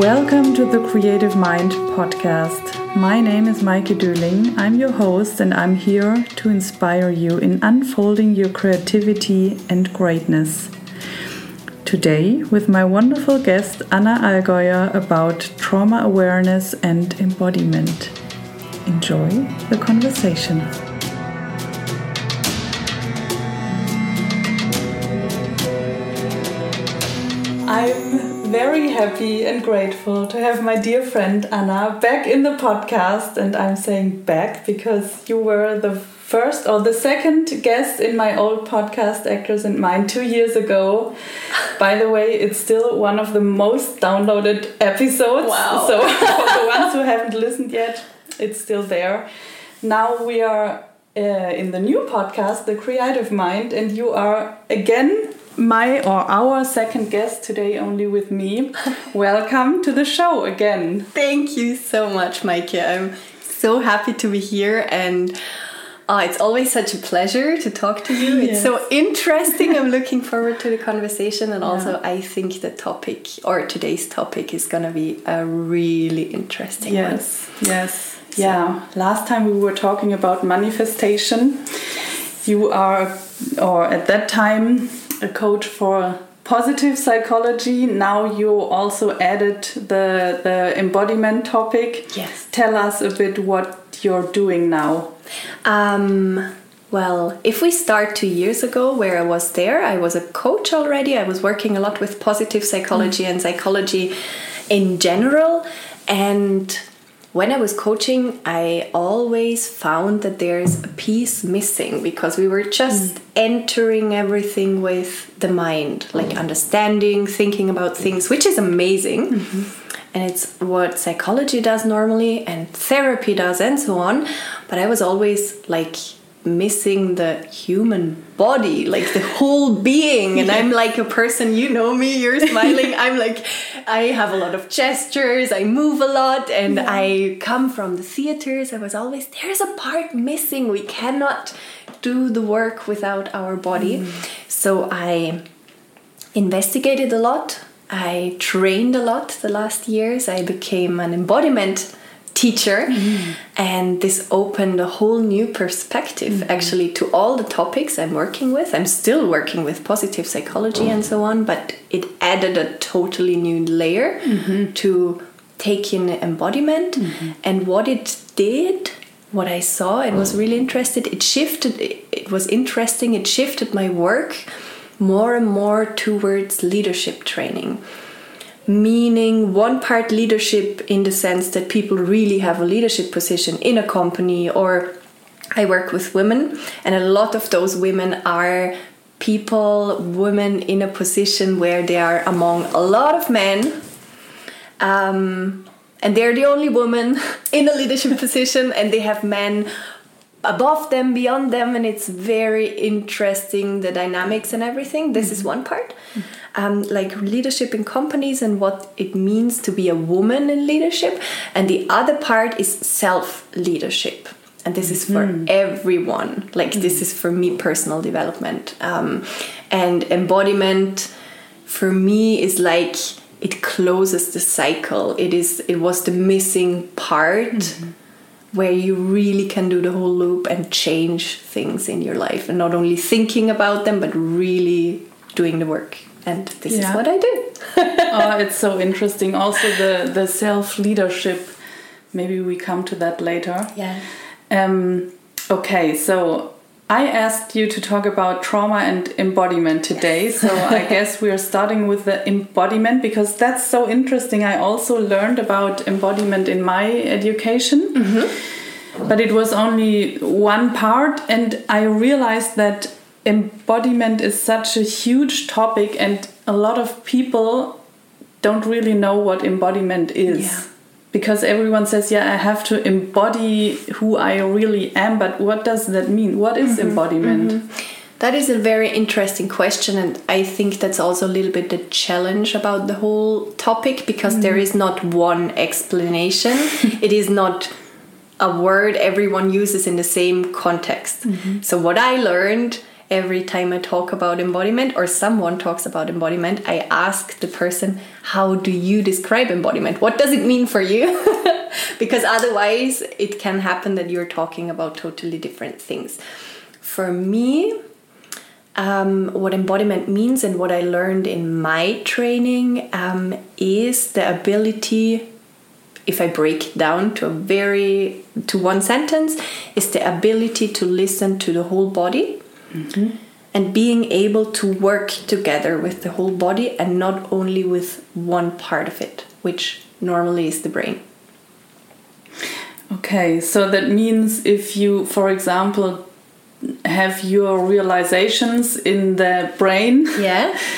Welcome to the Creative Mind podcast. My name is Maike Döling. I'm your host, and I'm here to inspire you in unfolding your creativity and greatness. Today, with my wonderful guest Anna Allgäuer about trauma awareness and embodiment. Enjoy the conversation. Very happy and grateful to have my dear friend Anna back in the podcast. And I'm saying back because you were the first or the second guest in my old podcast, Actors and Mind, two years ago. By the way, it's still one of the most downloaded episodes. Wow. So, for the ones who haven't listened yet, it's still there. Now we are uh, in the new podcast, The Creative Mind, and you are again my or our second guest today, only with me. Welcome to the show again. Thank you so much, Maike. I'm so happy to be here and uh, it's always such a pleasure to talk to you. It's Yes. so interesting. I'm looking forward to the conversation, and also Yeah. I think the topic or today's topic is going to be a really interesting one. Yes, yes. Yeah, last time we were talking about manifestation. You are, or at that time, a coach for positive psychology. Now you also added the, the embodiment topic. Yes. Tell us a bit what you're doing now. Um, well, if we start two years ago, where I was there, I was a coach already. I was working a lot with positive psychology and psychology in general. And when I was coaching, I always found that there's a piece missing because we were just mm. entering everything with the mind, like understanding, thinking about things, which is amazing. Mm-hmm. And it's what psychology does normally and therapy does and so on. But i was always like missing the human body like the whole being. And i'm like a person you know me you're smiling. I'm like i have a lot of gestures i move a lot and i come from the theaters. I was always there's a part missing. We cannot do the work without our body. Mm. So i investigated a lot. I trained a lot the last years. I became an embodiment teacher, mm-hmm. and this opened a whole new perspective mm-hmm. actually to all the topics I'm working with. I'm still working with positive psychology and so on, but it added a totally new layer mm-hmm. to take in embodiment and what it did what I saw and was really interested. It shifted. It, it was interesting. It shifted my work more and more towards leadership training, meaning one part leadership in the sense that people really have a leadership position in a company, or I work with women, and a lot of those women are people, women in a position where they are among a lot of men um, and they're the only woman in a leadership position and they have men above them beyond them and it's very interesting the dynamics and everything. This is one part um, like leadership in companies and what it means to be a woman in leadership. And the other part is self leadership and this is for everyone. Like this is for me personal development. Um, and embodiment for me is like it closes the cycle. It is it was the missing part where you really can do the whole loop and change things in your life. And not only thinking about them but really doing the work and this Yeah. is what i do oh, it's so interesting. Also, the, the self leadership. Maybe we come to that later. yeah Um, okay, so I asked you to talk about trauma and embodiment today. So I guess we are starting with the embodiment because that's so interesting. I also learned about embodiment in my education, but it was only one part, and I realized that embodiment is such a huge topic, and a lot of people don't really know what embodiment is. Yeah. because everyone says yeah i have to embody who i really am but what does that mean? What is mm-hmm. embodiment? Mm-hmm. That is a very interesting question, and I think that's also a little bit the challenge about the whole topic because there mm-hmm. is not one explanation. it is not a word everyone uses in the same context. So, what I learned every time I talk about embodiment or someone talks about embodiment, I ask the person, How do you describe embodiment? What does it mean for you? because otherwise, it can happen that you're talking about totally different things. For me, um, what embodiment means and what I learned in my training um, is the ability if I break down to a very to one sentence, is the ability to listen to the whole body mm-hmm. and being able to work together with the whole body and not only with one part of it, which normally is the brain. Okay, so that means if you, for example, have your realizations in the brain. Yeah.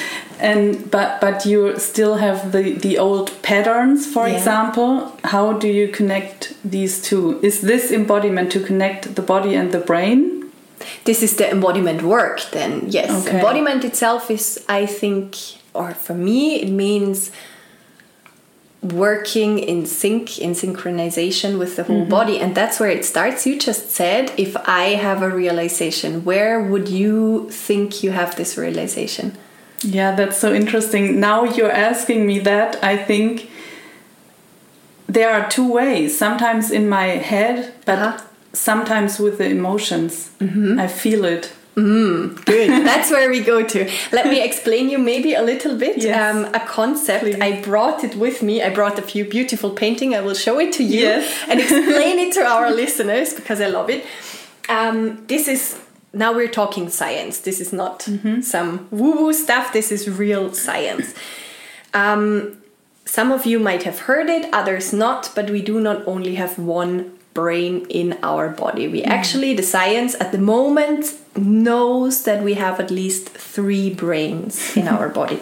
and but but you still have the the old patterns for yeah. example how do you connect these two is this embodiment to connect the body and the brain this is the embodiment work then yes okay. embodiment itself is i think or for me it means working in sync in synchronization with the whole mm -hmm. body and that's where it starts you just said if i have a realization where would you think you have this realization yeah, that's so interesting. Now you're asking me that, I think there are two ways. Sometimes in my head, but uh -huh. Sometimes with the emotions. Mm -hmm. I feel it. Mm, good. That's where we go to. Let me explain you maybe a little bit yes. um, a concept. Please. I brought it with me. I brought a few beautiful painting. I will show it to you yes. and explain it to our listeners because I love it. Um, this is now we're talking science. This is not mm-hmm. some woo woo stuff, this is real science. Um, some of you might have heard it, others not, but we do not only have one brain in our body. We mm. actually, the science at the moment knows that we have at least three brains in our body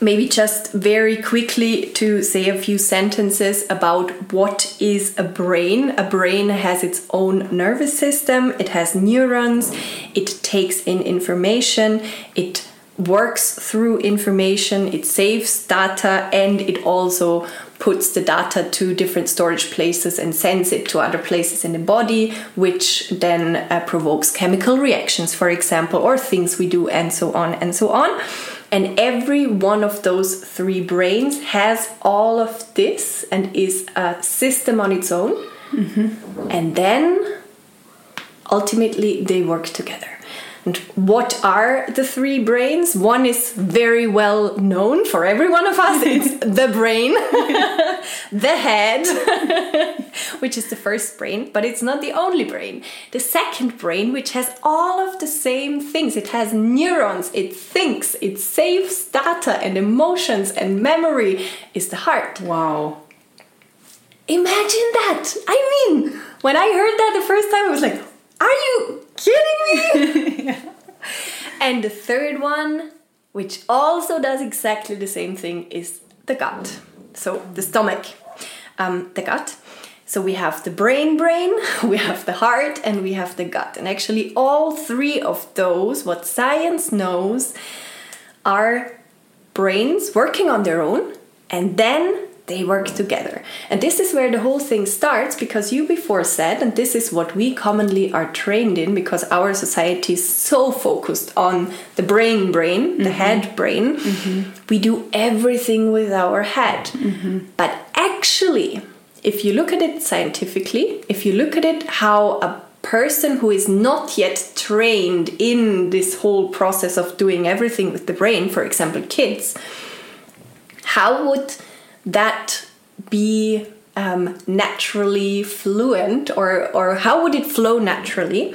maybe just very quickly to say a few sentences about what is a brain. A brain has its own nervous system, it has neurons, it takes in information, it works through information, it saves data, and it also puts the data to different storage places and sends it to other places in the body, which then uh, provokes chemical reactions, for example, or things we do, and so on and so on. And every one of those three brains has all of this and is a system on its own. Mm-hmm. And then ultimately they work together. And what are the three brains? One is very well known for every one of us. It's the brain, the head, which is the first brain, but it's not the only brain. The second brain, which has all of the same things, it has neurons, it thinks, it saves data and emotions and memory, is the heart. Wow. Imagine that! I mean, when I heard that the first time, I was like, are you kidding me? and the third one, which also does exactly the same thing, is the gut. So the stomach, um, the gut. So we have the brain, brain, we have the heart, and we have the gut. And actually, all three of those, what science knows, are brains working on their own, and then they work together. And this is where the whole thing starts because you before said, and this is what we commonly are trained in because our society is so focused on the brain brain, mm -hmm. the mm-hmm. head brain. Mm -hmm. We do everything with our head. Mm -hmm. But actually, if you look at it scientifically, if you look at it how a person who is not yet trained in this whole process of doing everything with the brain, for example, kids, how would that be um, naturally fluent or, or how would it flow naturally?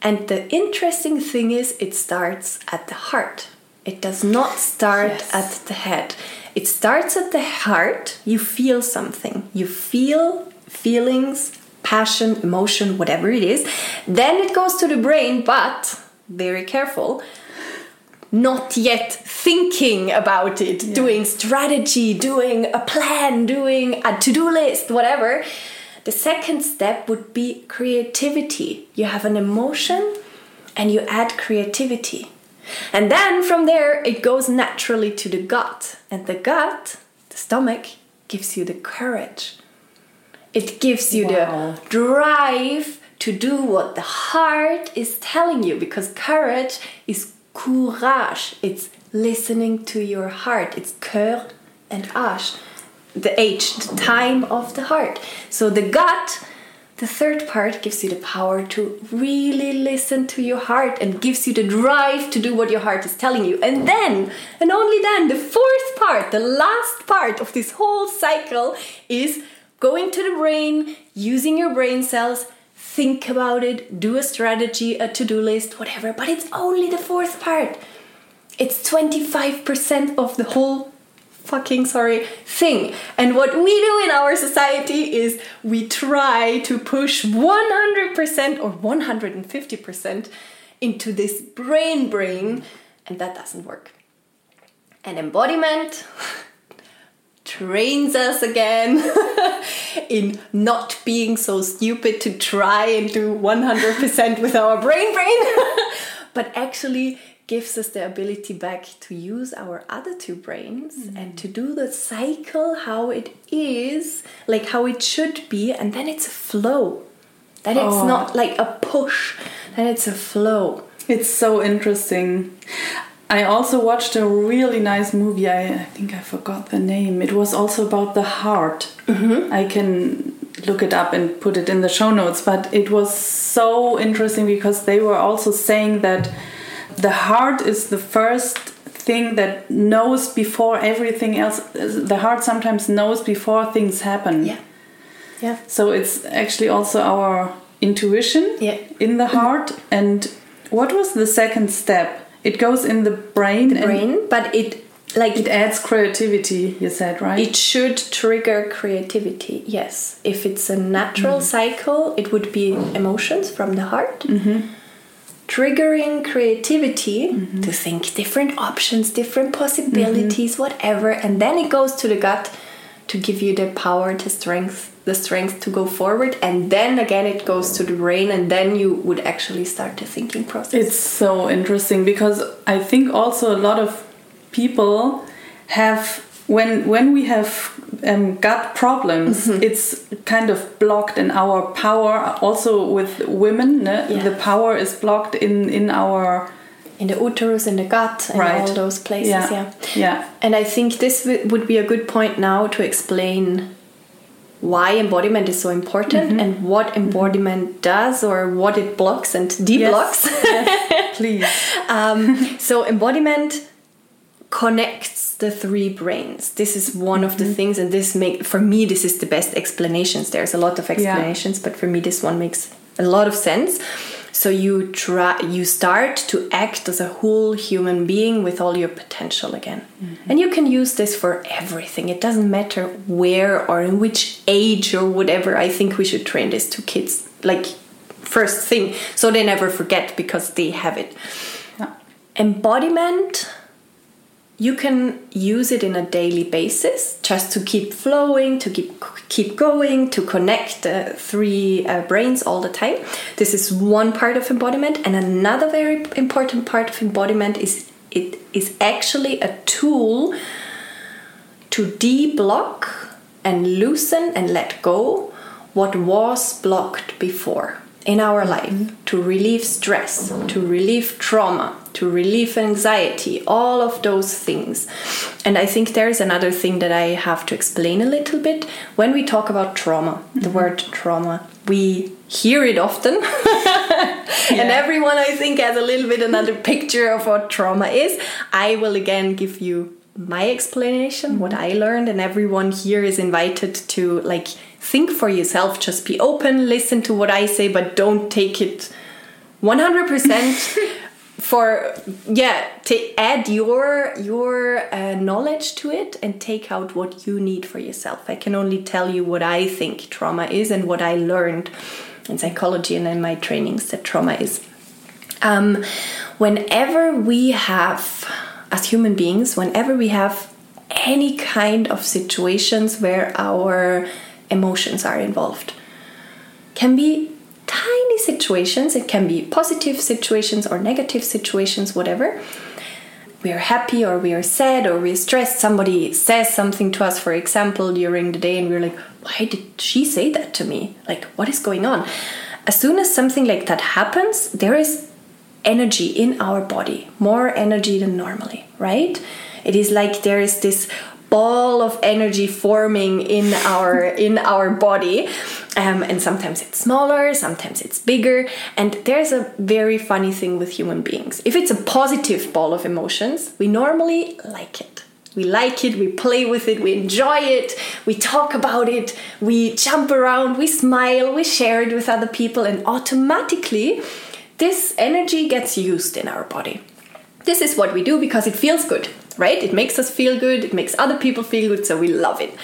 And the interesting thing is, it starts at the heart. It does not start yes. at the head. It starts at the heart. You feel something. You feel feelings, passion, emotion, whatever it is. Then it goes to the brain, but very careful not yet thinking about it, yeah. doing strategy, doing a plan, doing a to do list, whatever. The second step would be creativity. You have an emotion and you add creativity. And then from there, it goes naturally to the gut. And the gut, the stomach, gives you the courage. It gives you wow. the drive to do what the heart is telling you because courage is courage. It's listening to your heart. It's cœur and âge. The H, the time of the heart. So the gut, the third part, gives you the power to really listen to your heart and gives you the drive to do what your heart is telling you. And then, and only then, the fourth part, the last part of this whole cycle is going to the brain, using your brain cells, think about it, do a strategy, a to do list, whatever. But it's only the fourth part. It's 25% of the whole fucking sorry thing. And what we do in our society is we try to push 100% or 150% into this brain brain, and that doesn't work. And embodiment trains us again in not being so stupid to try and do 100% with our brain brain, but actually gives us the ability back to use our other two brains mm. and to do the cycle how it is, like how it should be, and then it's a flow. Then it's oh. not like a push, then it's a flow. It's so interesting. I also watched a really nice movie. I, I think I forgot the name. It was also about the heart. Mm-hmm. I can look it up and put it in the show notes, but it was so interesting because they were also saying that the heart is the first thing that knows before everything else. The heart sometimes knows before things happen. Yeah. Yeah. So it's actually also our intuition yeah. in the heart. And what was the second step? It goes in the brain. The brain, but it like it adds creativity. You said right. It should trigger creativity. Yes, if it's a natural mm. cycle, it would be emotions from the heart. Mm-hmm. Triggering creativity mm-hmm. to think different options, different possibilities, mm-hmm. whatever, and then it goes to the gut to give you the power, the strength the strength to go forward and then again it goes to the brain and then you would actually start the thinking process it's so interesting because i think also a lot of people have when when we have um, gut problems mm -hmm. it's kind of blocked in our power also with women yeah. the power is blocked in in our in the uterus in the gut and right. all those places yeah. yeah yeah and i think this would be a good point now to explain why embodiment is so important mm -hmm. and what embodiment does or what it blocks and deblocks. Yes. yes, please. um, so, embodiment connects the three brains. This is one mm -hmm. of the mm-hmm. things, and this make for me this is the best explanations. There's a lot of explanations, yeah. but for me this one makes a lot of sense so you try you start to act as a whole human being with all your potential again. Mm-hmm. and you can use this for everything. It doesn't matter where or in which age or whatever. I think we should train this to kids. Like first thing so they never forget because they have it. Yeah. embodiment you can use it in a daily basis just to keep flowing to keep keep going to connect the three uh, brains all the time. This is one part of embodiment and another very important part of embodiment is it is actually a tool to deblock and loosen and let go what was blocked before in our life to relieve stress, to relieve trauma, to relieve anxiety, all of those things. And I think there is another thing that I have to explain a little bit. When we talk about trauma, mm-hmm. the word trauma, we hear it often. yeah. And everyone, I think, has a little bit another picture of what trauma is. I will again give you my explanation, what I learned, and everyone here is invited to like think for yourself. Just be open, listen to what I say, but don't take it 100% for yeah to add your your uh, knowledge to it and take out what you need for yourself. I can only tell you what i think trauma is and what i learned in psychology and in my trainings that trauma is. Um, whenever we have as human beings, whenever we have any kind of situations where our emotions are involved, can be situations, it can be positive situations or negative situations, whatever. We are happy or we are sad or we're stressed. Somebody says something to us, for example, during the day, and we're like, why did she say that to me? Like, what is going on? as soon as something like that happens, there is energy in our body, more energy than normally, right? It is like there is this ball of energy forming in our in our body. Um, and sometimes it's smaller sometimes it's bigger. And there's a very funny thing with human beings. If it's a positive ball of emotions we normally like it. We like it we play with it we enjoy it we talk about it we jump around we smile we share it with other people and automatically this energy gets used in our body. This is what we do because it feels good right? It makes us feel good, it makes other people feel good, so we love it.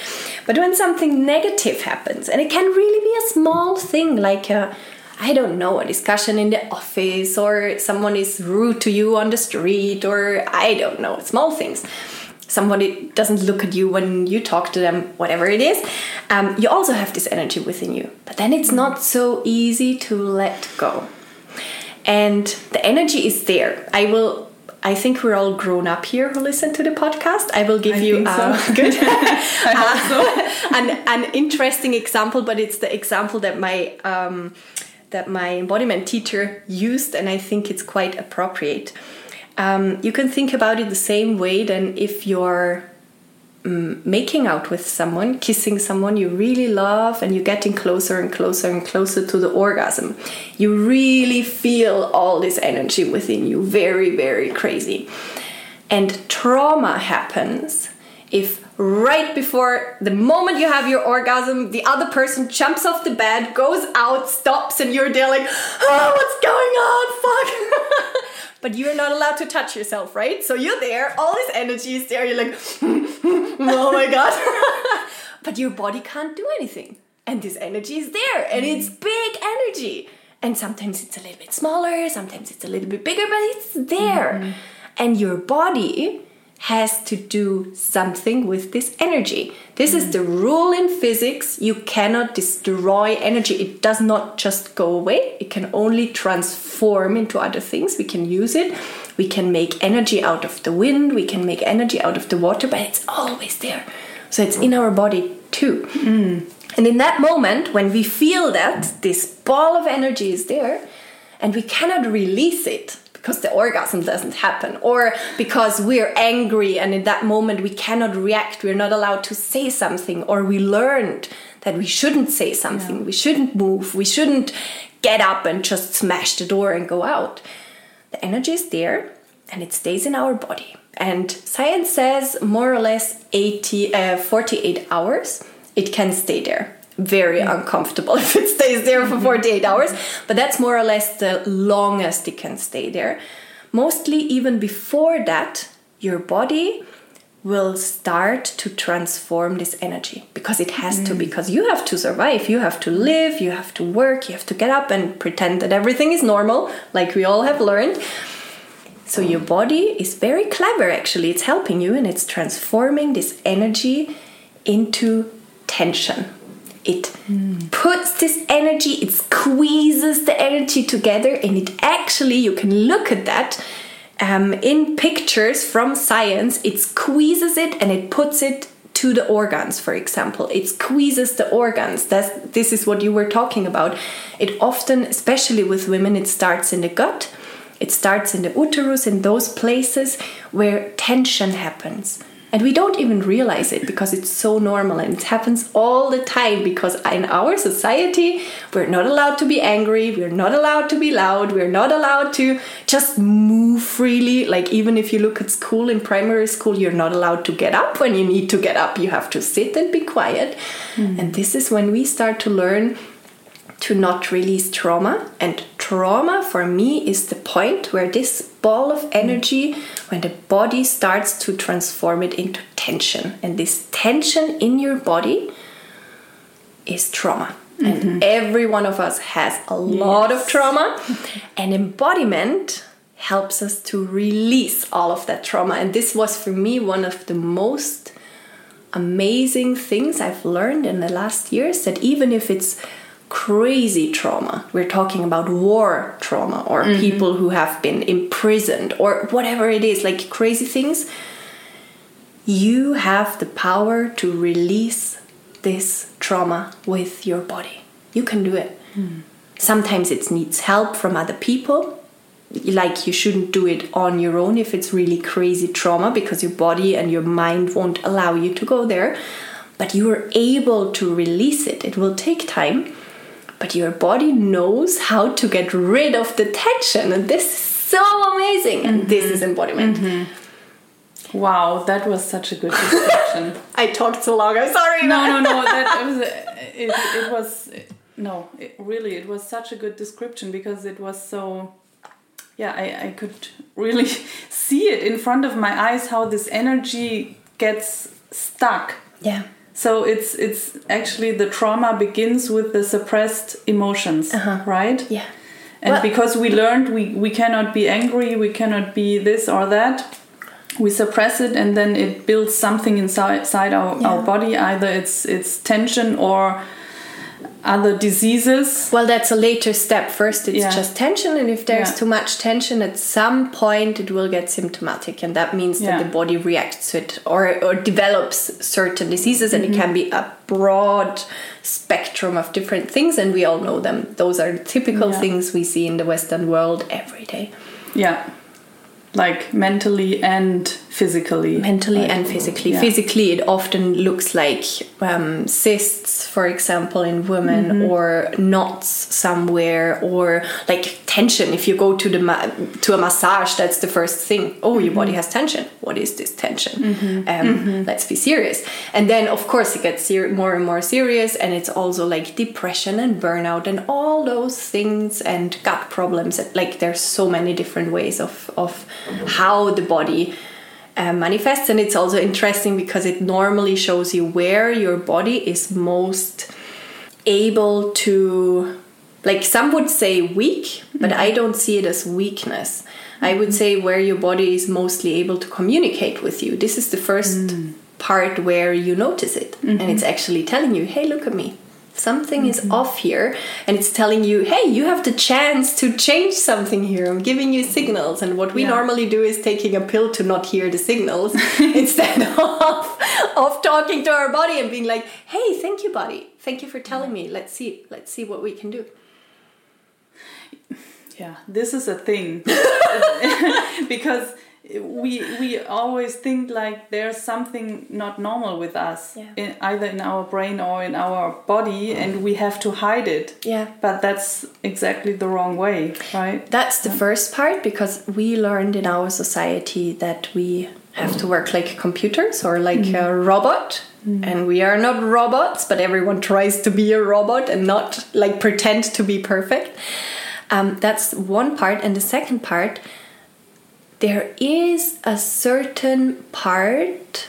But when something negative happens, and it can really be a small thing like a I don't know, a discussion in the office, or someone is rude to you on the street, or I don't know, small things. Somebody doesn't look at you when you talk to them, whatever it is. Um, you also have this energy within you. But then it's not so easy to let go. And the energy is there. I will I think we're all grown up here who listen to the podcast. I will give I you uh, so. good uh, an, an interesting example, but it's the example that my um, that my embodiment teacher used, and I think it's quite appropriate. Um, you can think about it the same way than if you're um, making out with someone, kissing someone you really love, and you're getting closer and closer and closer to the orgasm. You really feel all this energy within you, very, very crazy. And trauma happens if right before the moment you have your orgasm, the other person jumps off the bed, goes out, stops, and you're there like, oh, what's going on? Fuck. but you're not allowed to touch yourself, right? So you're there, all this energy is there, you're like, oh my god. but your body can't do anything. And this energy is there, and it's mm. big energy. And sometimes it's a little bit smaller, sometimes it's a little bit bigger, but it's there. Mm-hmm. And your body has to do something with this energy. This mm. is the rule in physics. You cannot destroy energy. It does not just go away, it can only transform into other things. We can use it. We can make energy out of the wind, we can make energy out of the water, but it's always there. So it's in our body too. Mm. And in that moment, when we feel that this ball of energy is there and we cannot release it, because the orgasm doesn't happen or because we're angry and in that moment we cannot react we're not allowed to say something or we learned that we shouldn't say something yeah. we shouldn't move we shouldn't get up and just smash the door and go out. The energy is there and it stays in our body. And science says more or less 80 uh, 48 hours it can stay there very uncomfortable if it stays there for 48 hours but that's more or less the longest it can stay there. Mostly even before that your body will start to transform this energy because it has mm. to because you have to survive you have to live you have to work you have to get up and pretend that everything is normal like we all have learned. So your body is very clever actually. It's helping you and it's transforming this energy into tension it mm. puts this energy, it squeezes the energy together, and it actually, you can look at that um, in pictures from science, it squeezes it and it puts it to the organs, for example. It squeezes the organs. That's, this is what you were talking about. It often, especially with women, it starts in the gut. It starts in the uterus, in those places where tension happens. And we don't even realize it because it's so normal and it happens all the time because in our society, we're not allowed to be angry, we're not allowed to be loud, we're not allowed to just move freely. Like, even if you look at school in primary school, you're not allowed to get up when you need to get up, you have to sit and be quiet. Mm. And this is when we start to learn to not release trauma. And trauma for me is the point where this ball of energy, when the body starts to transform it into tension. And this tension in your body is trauma. Mm-hmm. And every one of us has a lot yes. of trauma. and embodiment helps us to release all of that trauma. And this was for me one of the most amazing things I've learned in the last years that even if it's crazy trauma. We're talking about war trauma or mm-hmm. people who have been imprisoned or whatever it is, like crazy things. You have the power to release this trauma with your body. You can do it. Mm. sometimes it needs help from other people like you shouldn't do it on your own if it's really crazy trauma because your body and your mind won't allow you to go there but you are able to release it it will take time but your body knows how to get rid of the tension and this is so amazing. And mm-hmm. this is embodiment. Mm-hmm. wow that was such a good description. I talked so long i'm sorry no no no that was it, it was no it, really it was such a good description because it was so yeah I, I could really see it in front of my eyes how this energy gets stuck. Yeah so it's it's actually the trauma begins with the suppressed emotions uh-huh. right yeah and well, because we learned we we cannot be angry we cannot be this or that we suppress it and then it builds something inside, inside our, yeah. our body either it's it's tension or other diseases? Well, that's a later step. First, it's yeah. just tension, and if there's yeah. too much tension, at some point it will get symptomatic, and that means yeah. that the body reacts to it or, or develops certain diseases, and mm-hmm. it can be a broad spectrum of different things, and we all know them. Those are typical things we see in the Western world every day. Yeah like mentally and physically mentally like, and physically yeah. physically it often looks like um, cysts for example in women mm -hmm. or knots somewhere or like tension if you go to the to a massage that's the first thing oh mm -hmm. your mm-hmm. body has tension what is this tension mm -hmm. um, mm-hmm. let's be serious and then of course it gets more and more serious and it's also like depression and burnout and all those things and gut problems like there's so many different ways of of how the body uh, manifests. And it's also interesting because it normally shows you where your body is most able to like some would say weak but i don't see it as weakness. I would say where your body is mostly able to communicate with you. This is the first mm. part where you notice it. Mm -hmm. and it's actually telling you hey look at me something mm -hmm. is mm-hmm. off here and it's telling you hey you have the chance to change something here i'm giving you signals and what we yeah. normally do is taking a pill to not hear the signals instead of of talking to our body and being like hey thank you body thank you for telling me let's see let's see what we can do yeah this is a thing because we we always think like there's something not normal with us yeah. in, either in our brain or in our body and we have to hide it yeah but that's exactly the wrong way right that's the yeah. first part because we learned in our society that we have to work like computers or like mm. a robot mm. and we are not robots but everyone tries to be a robot and not like pretend to be perfect um, that's one part and the second part there is a certain part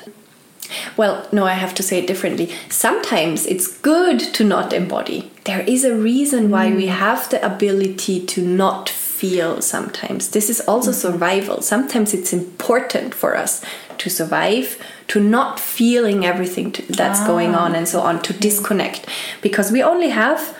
well, no, I have to say it differently. Sometimes it's good to not embody. There is a reason why mm. we have the ability to not feel sometimes. This is also mm-hmm. survival. Sometimes it's important for us to survive, to not feeling everything to, that's ah. going on and so on, to disconnect. Because we only have,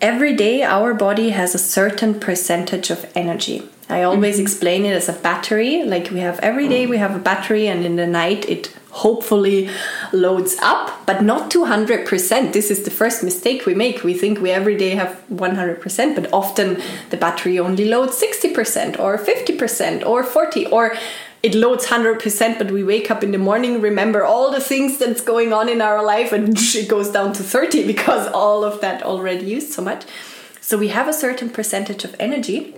every day, our body has a certain percentage of energy. I always explain it as a battery. Like we have every day, we have a battery, and in the night, it hopefully loads up, but not 200%. This is the first mistake we make. We think we every day have 100%, but often the battery only loads 60% or 50% or 40 or it loads 100% but we wake up in the morning remember all the things that's going on in our life and it goes down to 30 because all of that already used so much so we have a certain percentage of energy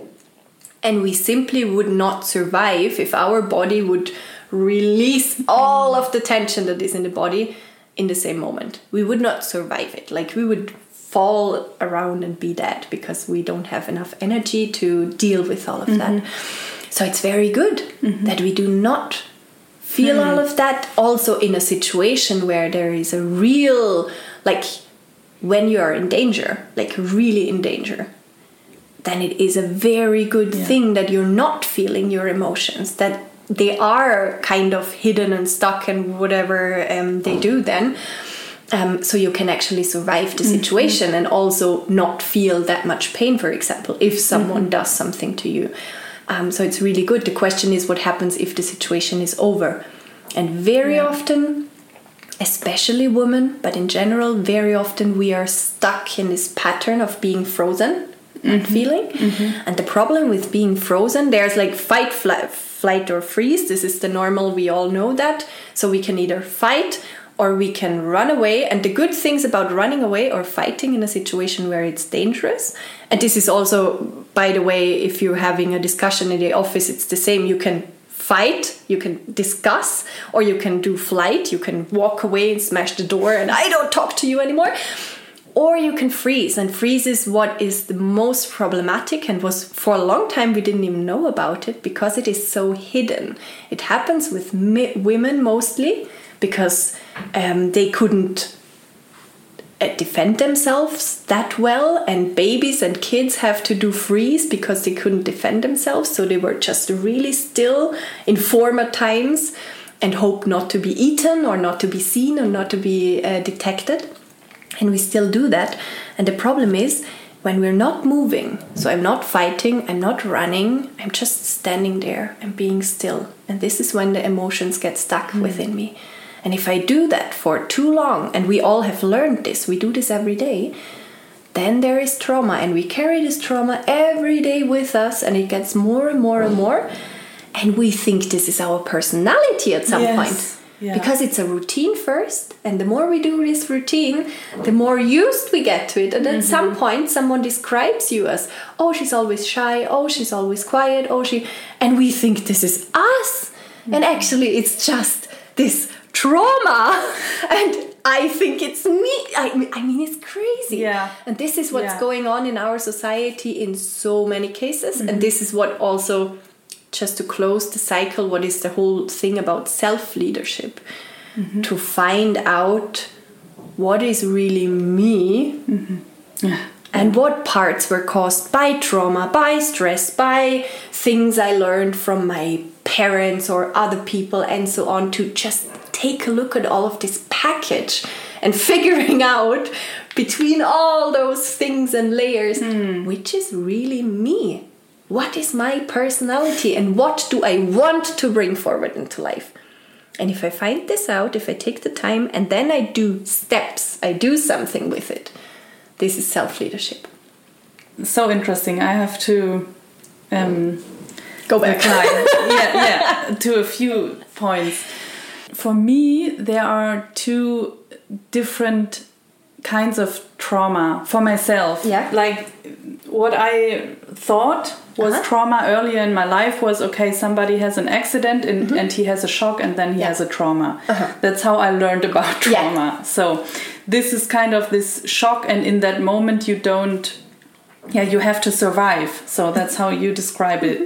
and we simply would not survive if our body would release all of the tension that is in the body in the same moment. We would not survive it. Like we would fall around and be dead because we don't have enough energy to deal with all of mm -hmm. that. Mm-hmm. So it's very good mm -hmm. that we do not feel mm. all of that also in a situation where there is a real like when you are in danger like really in danger then it is a very good yeah. thing that you're not feeling your emotions, that they are kind of hidden and stuck and whatever um, they do then. Um, so you can actually survive the mm-hmm. situation mm -hmm. and also not feel that much pain, for example, if someone mm -hmm. does something to you. Um, so it's really good. The question is what happens if the situation is over? And very yeah. often, especially women, but in general, very often we are stuck in this pattern of being frozen that mm-hmm. feeling. Mm-hmm. And the problem with being frozen, there's like fight, flight, flight, or freeze. This is the normal, we all know that. So we can either fight or we can run away. And the good things about running away or fighting in a situation where it's dangerous, and this is also, by the way, if you're having a discussion in the office, it's the same. You can fight, you can discuss, or you can do flight. You can walk away and smash the door, and I don't talk to you anymore. Or you can freeze, and freeze is what is the most problematic, and was for a long time we didn't even know about it because it is so hidden. It happens with women mostly because um, they couldn't uh, defend themselves that well and babies and kids have to do freeze because they couldn't defend themselves so they were just really still in former times and hope not to be eaten or not to be seen or not to be uh, detected and we still do that. And the problem is when we're not moving so i'm not fighting i'm not running i'm just standing there and being still. And this is when the emotions get stuck hmm. within me. And if I do that for too long, and we all have learned this, we do this every day, then there is trauma, and we carry this trauma every day with us, and it gets more and more and more. And we think this is our personality at some Yes, point. Yeah. Because it's a routine first, and the more we do this routine, the more used we get to it. And at some Mm-hmm. point, someone describes you as, oh, she's always shy, oh, she's always quiet, oh, she. And we think this is us. And Mm-hmm. actually, it's just this trauma. And I think it's me. I mean, I mean it's crazy. Yeah. And this is what's Yeah. going on in our society in so many cases. And this is what also, just to close the cycle, what is the whole thing about self leadership? Mm-hmm. To find out what is really me mm-hmm. and what parts were caused by trauma, by stress, by things I learned from my parents or other people, and so on, to just take a look at all of this package and figuring out between all those things and layers hmm. which is really me. What is my personality and what do I want to bring forward into life? And if I find this out, if I take the time and then I do steps, I do something with it, this is self leadership. So interesting. I have to um, Go back. yeah, yeah, to a few points. For me, there are two different kinds of trauma for myself. Yeah. Like what I thought was Uh-huh. trauma earlier in my life was okay, somebody has an accident and, and he has a shock and then he Mm-hmm. Yeah. has a trauma. Uh-huh. That's how I learned about trauma. Yeah. trauma. So this is kind of this shock and in that moment you don't yeah you have to survive so that's how you describe it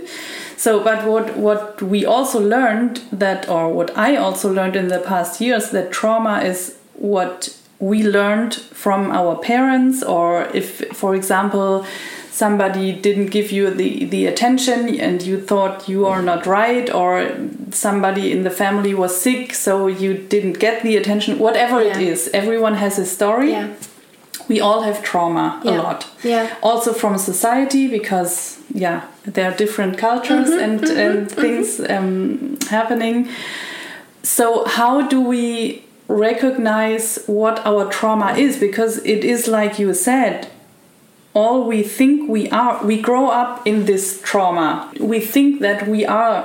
so but what what we also learned that or what i also learned in the past years that trauma is what we learned from our parents or if for example somebody didn't give you the, the attention and you thought you are not right or somebody in the family was sick so you didn't get the attention whatever it Yeah. is everyone has a story Yeah. we all have trauma a lot Yeah. also from society because yeah there are different cultures Mm-hmm, and, and things um, happening so how do we recognize what our trauma is because it is like you said all we think we are we grow up in this trauma we think that we are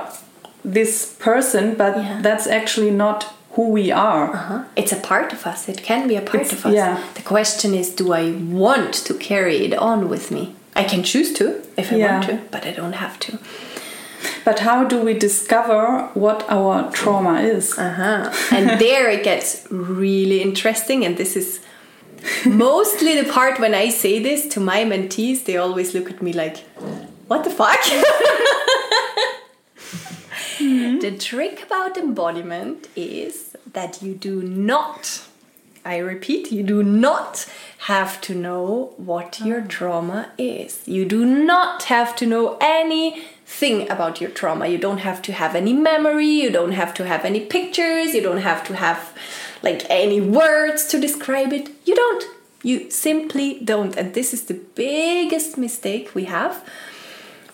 this person but Yeah. that's actually not who we are Uh-huh. It's a part of us. It can be a part It's- of us. yeah. The question is, do I want to carry it on with me? I can choose to if I want to, but I don't have to. But how do we discover what our trauma is Uh-huh. And there it gets really interesting. And this is mostly the part when I say this to my mentees, they always look at me like, what the fuck? The trick about embodiment is that you do not, I repeat, you do not have to know what your ah. trauma is. You do not have to know anything about your trauma. You don't have to have any memory, you don't have to have any pictures, you don't have to have like any words to describe it. You don't. You simply don't. And this is the biggest mistake we have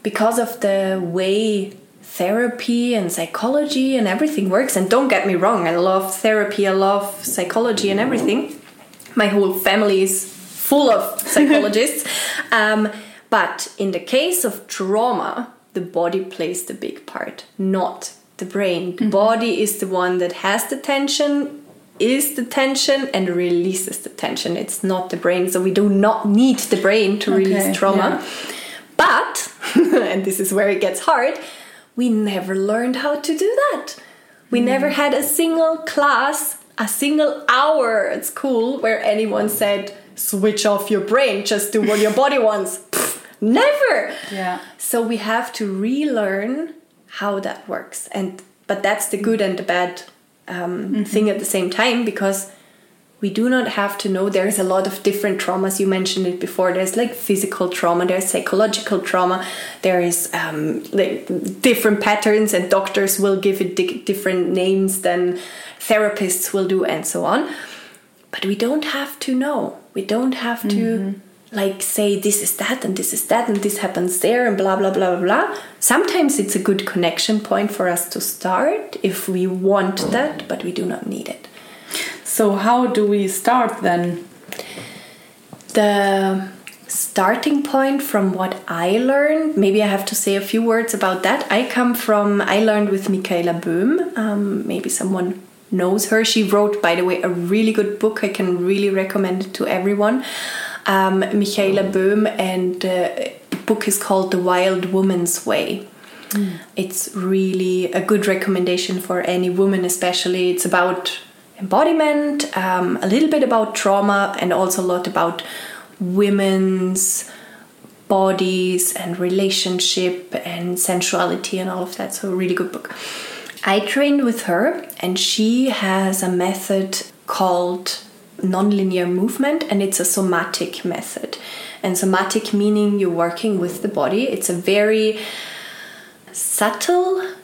because of the way therapy and psychology and everything works. And don't get me wrong, I love therapy, I love psychology and everything. My whole family is full of psychologists. um, But in the case of trauma, the body plays the big part, not the brain. The body is the one that has the tension, is the tension, and releases the tension. It's not the brain. So we do not need the brain to Okay, release trauma. yeah. But, and this is where it gets hard, we never learned how to do that. We never had a single class, a single hour at school where anyone said, switch off your brain, just do what your body wants. Pfft, never! Yeah. So we have to relearn how that works. And but that's the good and the bad um, thing at the same time because we do not have to know there's a lot of different traumas. You mentioned it before. There's like physical trauma there's psychological trauma there is um, like different patterns and doctors will give it di- different names than therapists will do and so on. But we don't have to know. We don't have to like say this is that and this is that and this happens there and blah blah blah blah blah. Sometimes it's a good connection point for us to start if we want that but we do not need it So how do we start then? the starting point from what I learned, maybe I have to say a few words about that. I come from, I learned with Michaela Böhm. Um, maybe someone knows her. She wrote, by the way, a really good book. I can really recommend it to everyone. Um, Michaela Böhm, and the book is called The Wild Woman's Way. It's really a good recommendation for any woman, especially. It's about embodiment, um, a little bit about trauma, and also a lot about women's bodies and relationship and sensuality and all of that. So, a really good book. I trained with her, and she has a method called nonlinear movement, and it's a somatic method. And somatic meaning you're working with the body. It's a very subtle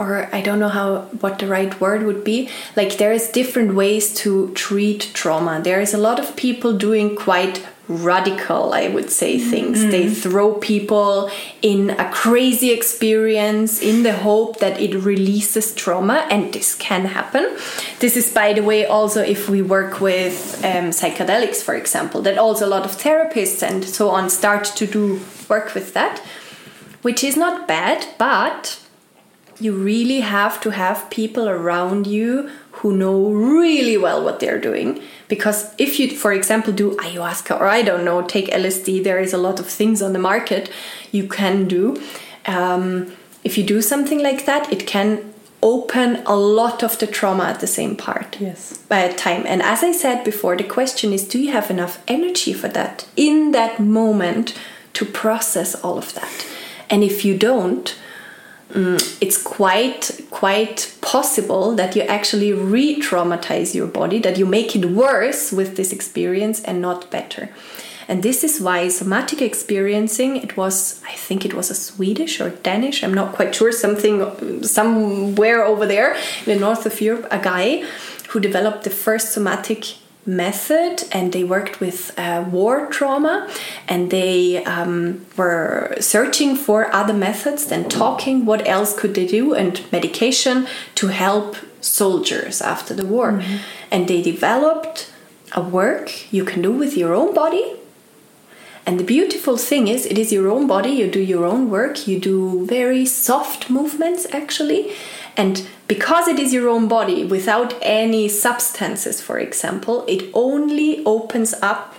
or I don't know how what the right word would be. Like there is different ways to treat trauma. There is a lot of people doing quite radical, I would say, things. They throw people in a crazy experience in the hope that it releases trauma, and this can happen. This is, by the way, also if we work with um, psychedelics, for example, that also a lot of therapists and so on start to do work with that, which is not bad, but you really have to have people around you who know really well what they're doing. Because if you, for example, do ayahuasca or I don't know, take LSD, there is a lot of things on the market you can do. Um, if you do something like that, it can open a lot of the trauma at the same part Yes. by time. And as I said before, the question is do you have enough energy for that in that moment to process all of that? And if you don't, mm, it's quite quite possible that you actually re-traumatize your body that you make it worse with this experience and not better. And this is why somatic experiencing it was i think it was a swedish or danish i'm not quite sure something somewhere over there in the north of europe a guy who developed the first somatic method and they worked with uh, war trauma and they um, were searching for other methods than talking what else could they do and medication to help soldiers after the war. And they developed a work you can do with your own body. And the beautiful thing is, it is your own body, you do your own work, you do very soft movements actually. And because it is your own body without any substances, for example, it only opens up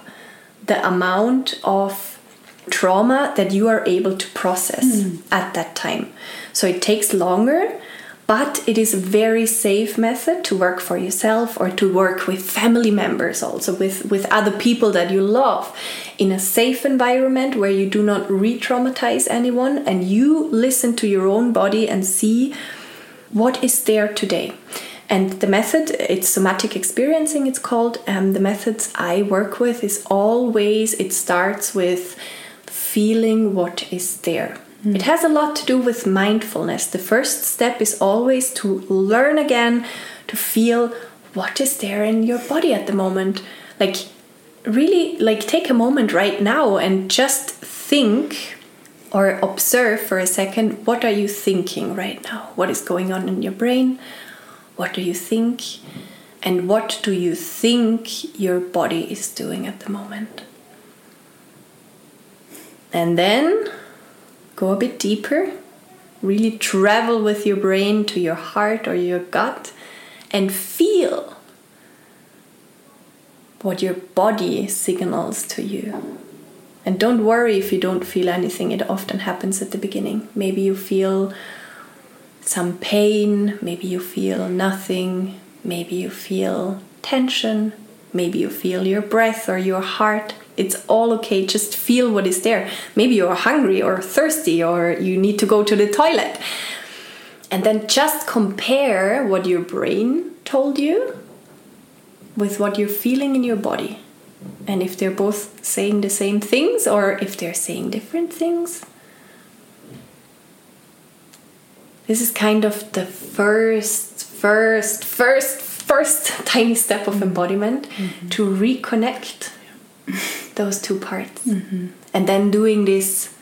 the amount of trauma that you are able to process hmm. at that time. So it takes longer, but it is a very safe method to work for yourself or to work with family members also with with other people that you love in a safe environment where you do not re-traumatize anyone and you listen to your own body and see what is there today and the method it's somatic experiencing it's called um, the methods i work with is always it starts with feeling what is there it has a lot to do with mindfulness. The first step is always to learn again to feel what is there in your body at the moment. Like, really, like, take a moment right now and just think or observe for a second what are you thinking right now? What is going on in your brain? What do you think? And what do you think your body is doing at the moment? And then go a bit deeper. Really travel with your brain to your heart or your gut and feel what your body signals to you. And don't worry if you don't feel anything, it often happens at the beginning. Maybe you feel some pain, maybe you feel nothing, maybe you feel tension, maybe you feel your breath or your heart. It's all okay, just feel what is there. Maybe you're hungry or thirsty or you need to go to the toilet. And then just compare what your brain told you with what you're feeling in your body. And if they're both saying the same things or if they're saying different things. This is kind of the first, first, first, first tiny step of embodiment mm-hmm. to reconnect those two parts. Mm-hmm. And then doing this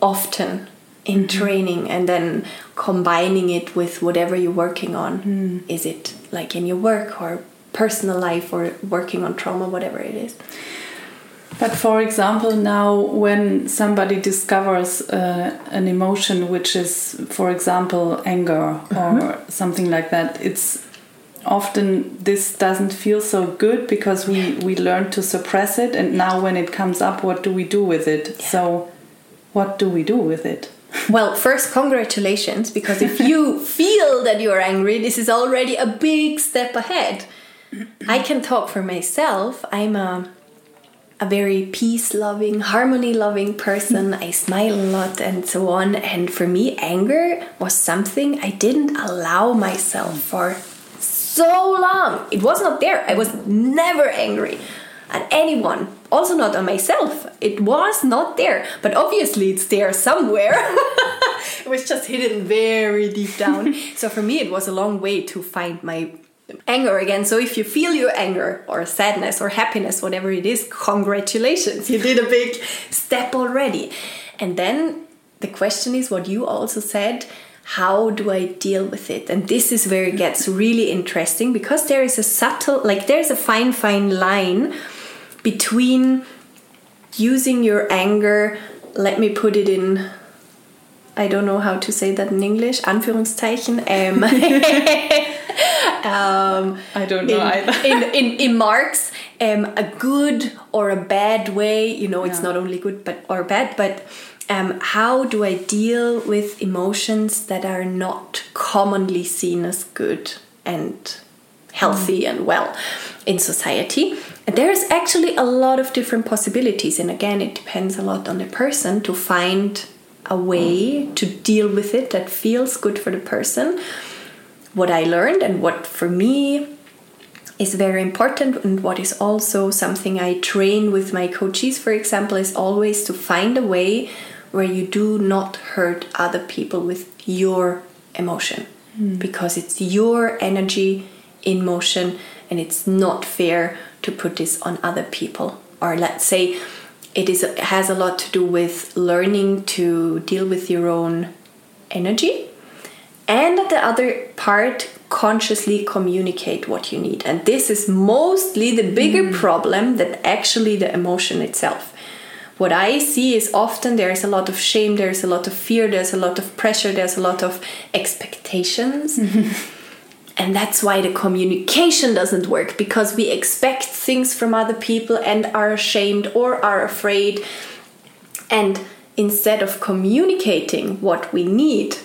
often in mm-hmm. training and then combining it with whatever you're working on. Mm. Is it like in your work or personal life or working on trauma, whatever it is. But for example, now when somebody discovers uh, an emotion which is, for example, anger or mm -hmm. something like that, it's often this doesn't feel so good because we we learn to suppress it, and now when it comes up, what do we do with it? Yeah. So, what do we do with it? Well, first, congratulations, because if you feel that you're angry, this is already a big step ahead. I can talk for myself. I'm a a very peace loving, harmony loving person. I smile a lot and so on. And for me, anger was something I didn't allow myself for so long. It was not there. I was never angry at anyone, also not on myself. It was not there. But obviously, it's there somewhere. it was just hidden very deep down. so for me, it was a long way to find my anger again. So if you feel your anger or sadness or happiness, whatever it is, congratulations, you did a big step already. And then the question is what you also said how do I deal with it? And this is where it gets really interesting because there is a subtle, like, there's a fine, fine line between using your anger, let me put it in I don't know how to say that in English, Anführungszeichen. Um, um, I don't know in, either. in, in, in marks, um, a good or a bad way, you know, it's yeah. not only good but or bad, but um, how do I deal with emotions that are not commonly seen as good and healthy mm. and well in society? And there's actually a lot of different possibilities, and again, it depends a lot on the person to find a way to deal with it that feels good for the person. What I learned and what for me is very important, and what is also something I train with my coaches, for example, is always to find a way where you do not hurt other people with your emotion mm. because it's your energy in motion and it's not fair to put this on other people. Or let's say it is it has a lot to do with learning to deal with your own energy and the other part consciously communicate what you need and this is mostly the bigger mm. problem than actually the emotion itself what i see is often there's a lot of shame there's a lot of fear there's a lot of pressure there's a lot of expectations And that's why the communication doesn't work because we expect things from other people and are ashamed or are afraid. And instead of communicating what we need,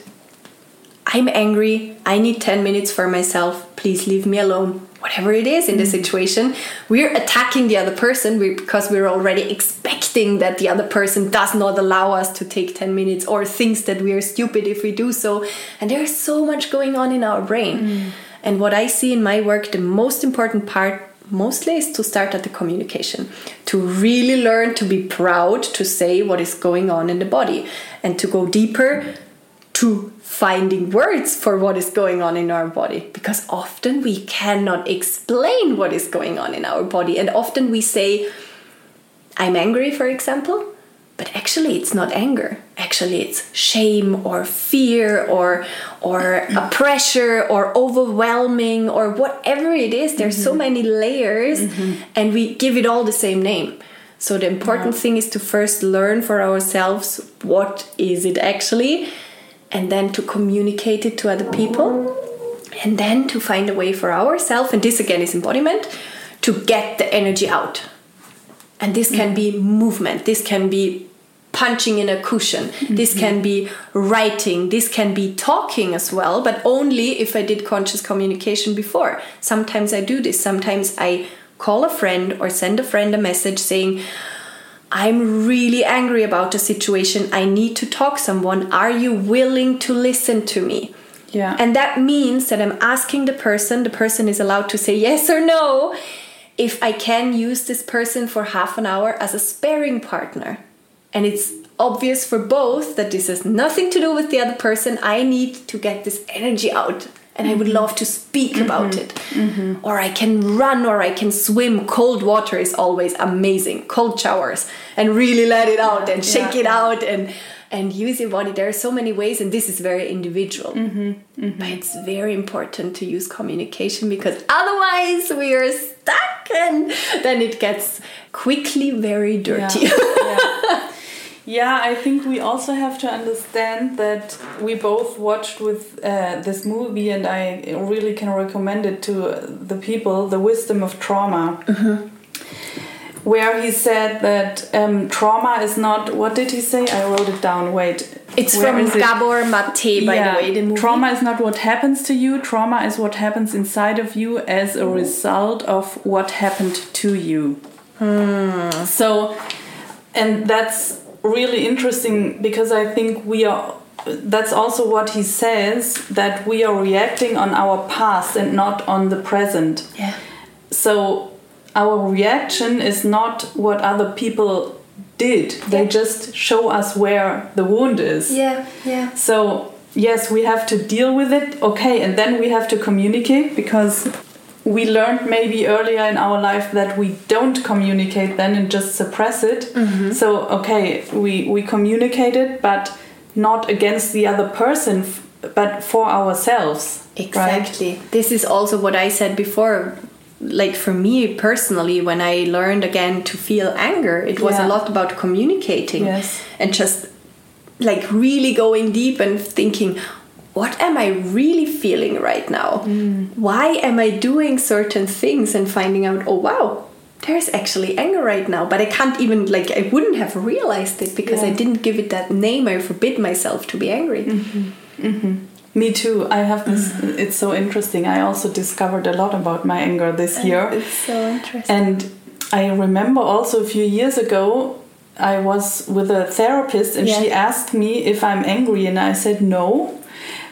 I'm angry, I need 10 minutes for myself, please leave me alone. Whatever it is in the mm. situation, we're attacking the other person because we're already expecting that the other person does not allow us to take 10 minutes or thinks that we are stupid if we do so. And there's so much going on in our brain. Mm. And what I see in my work, the most important part mostly is to start at the communication, to really learn to be proud to say what is going on in the body, and to go deeper to finding words for what is going on in our body because often we cannot explain what is going on in our body and often we say i'm angry for example but actually it's not anger actually it's shame or fear or or a pressure or overwhelming or whatever it is there's mm -hmm. so mm-hmm. many layers mm -hmm. and we give it all the same name So the important thing is to first learn for ourselves what is it actually and then to communicate it to other people and then to find a way for ourselves and this again is embodiment to get the energy out. And this can be movement, this can be punching in a cushion. Mm-hmm. This can be writing, this can be talking as well, but only if I did conscious communication before. Sometimes I do this, sometimes I call a friend or send a friend a message saying, I'm really angry about a situation. I need to talk someone. Are you willing to listen to me? Yeah. And that means that I'm asking the person, the person is allowed to say yes or no, if I can use this person for half an hour as a sparing partner and it's obvious for both that this has nothing to do with the other person. I need to get this energy out and I would mm-hmm. love to speak mm-hmm. about it. Mm-hmm. Or I can run or I can swim. Cold water is always amazing. Cold showers and really let it out and shake yeah. it out and and use your body. There are so many ways, and this is very individual. Mm-hmm. Mm-hmm. But it's very important to use communication because otherwise we are stuck, and then it gets quickly very dirty. Yeah. Yeah. I think we also have to understand that we both watched with uh, this movie, and I really can recommend it to the people The Wisdom of Trauma. Mm-hmm. Where he said that um, trauma is not. What did he say? I wrote it down. Wait. It's from it? Gabor Mate, by yeah. the way. The movie. Trauma is not what happens to you. Trauma is what happens inside of you as a result of what happened to you. Hmm. So, and that's really interesting because I think we are that's also what he says that we are reacting on our past and not on the present. Yeah. So our reaction is not what other people did. Yeah. They just show us where the wound is. Yeah, yeah. So yes, we have to deal with it. Okay, and then we have to communicate because we learned maybe earlier in our life that we don't communicate then and just suppress it. Mm-hmm. So okay, we we communicate it, but not against the other person, but for ourselves. Exactly. Right? This is also what I said before. Like for me personally, when I learned again to feel anger, it was yeah. a lot about communicating yes. and just like really going deep and thinking, what am I really feeling right now? Mm. Why am I doing certain things and finding out, oh wow, there's actually anger right now, but I can't even, like, I wouldn't have realized it because yeah. I didn't give it that name. I forbid myself to be angry. Mm-hmm. Mm-hmm. Me too. I have this, mm. it's so interesting. I also discovered a lot about my anger this year. It's so interesting. And I remember also a few years ago, I was with a therapist and yeah. she asked me if I'm angry, and I said no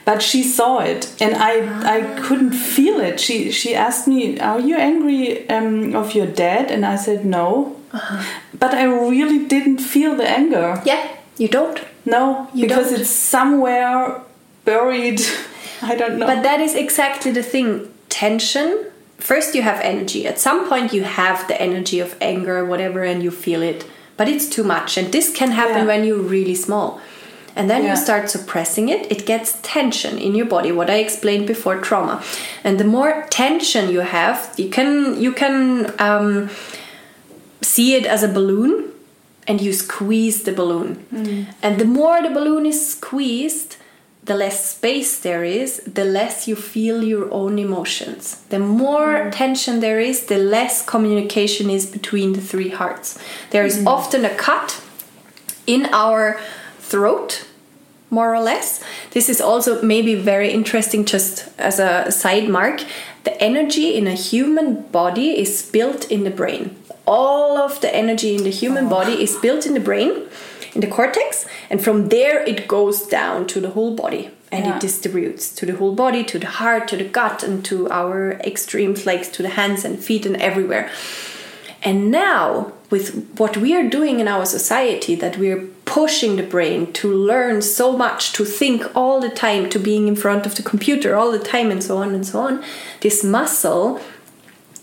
but she saw it and i i couldn't feel it. She she asked me are you angry um, of your dad? And i said no. Uh-huh. but i really didn't feel the anger. Yeah you don't. No you because don't. it's somewhere buried. I don't know. But that is exactly the thing. Tension. First you have energy. At some point you have the energy of anger whatever and you feel it. But it's too much. And this can happen yeah. when you're really small and then yeah. you start suppressing it it gets tension in your body what i explained before trauma and the more tension you have you can you can um, see it as a balloon and you squeeze the balloon mm. and the more the balloon is squeezed the less space there is the less you feel your own emotions the more mm. tension there is the less communication is between the three hearts there is mm. often a cut in our throat more or less. This is also maybe very interesting just as a side mark. The energy in a human body is built in the brain. All of the energy in the human oh. body is built in the brain in the cortex and from there it goes down to the whole body. And yeah. it distributes to the whole body to the heart to the gut and to our extremes like to the hands and feet and everywhere. And now with what we are doing in our society that we're pushing the brain to learn so much to think all the time to being in front of the computer all the time and so on and so on. This muscle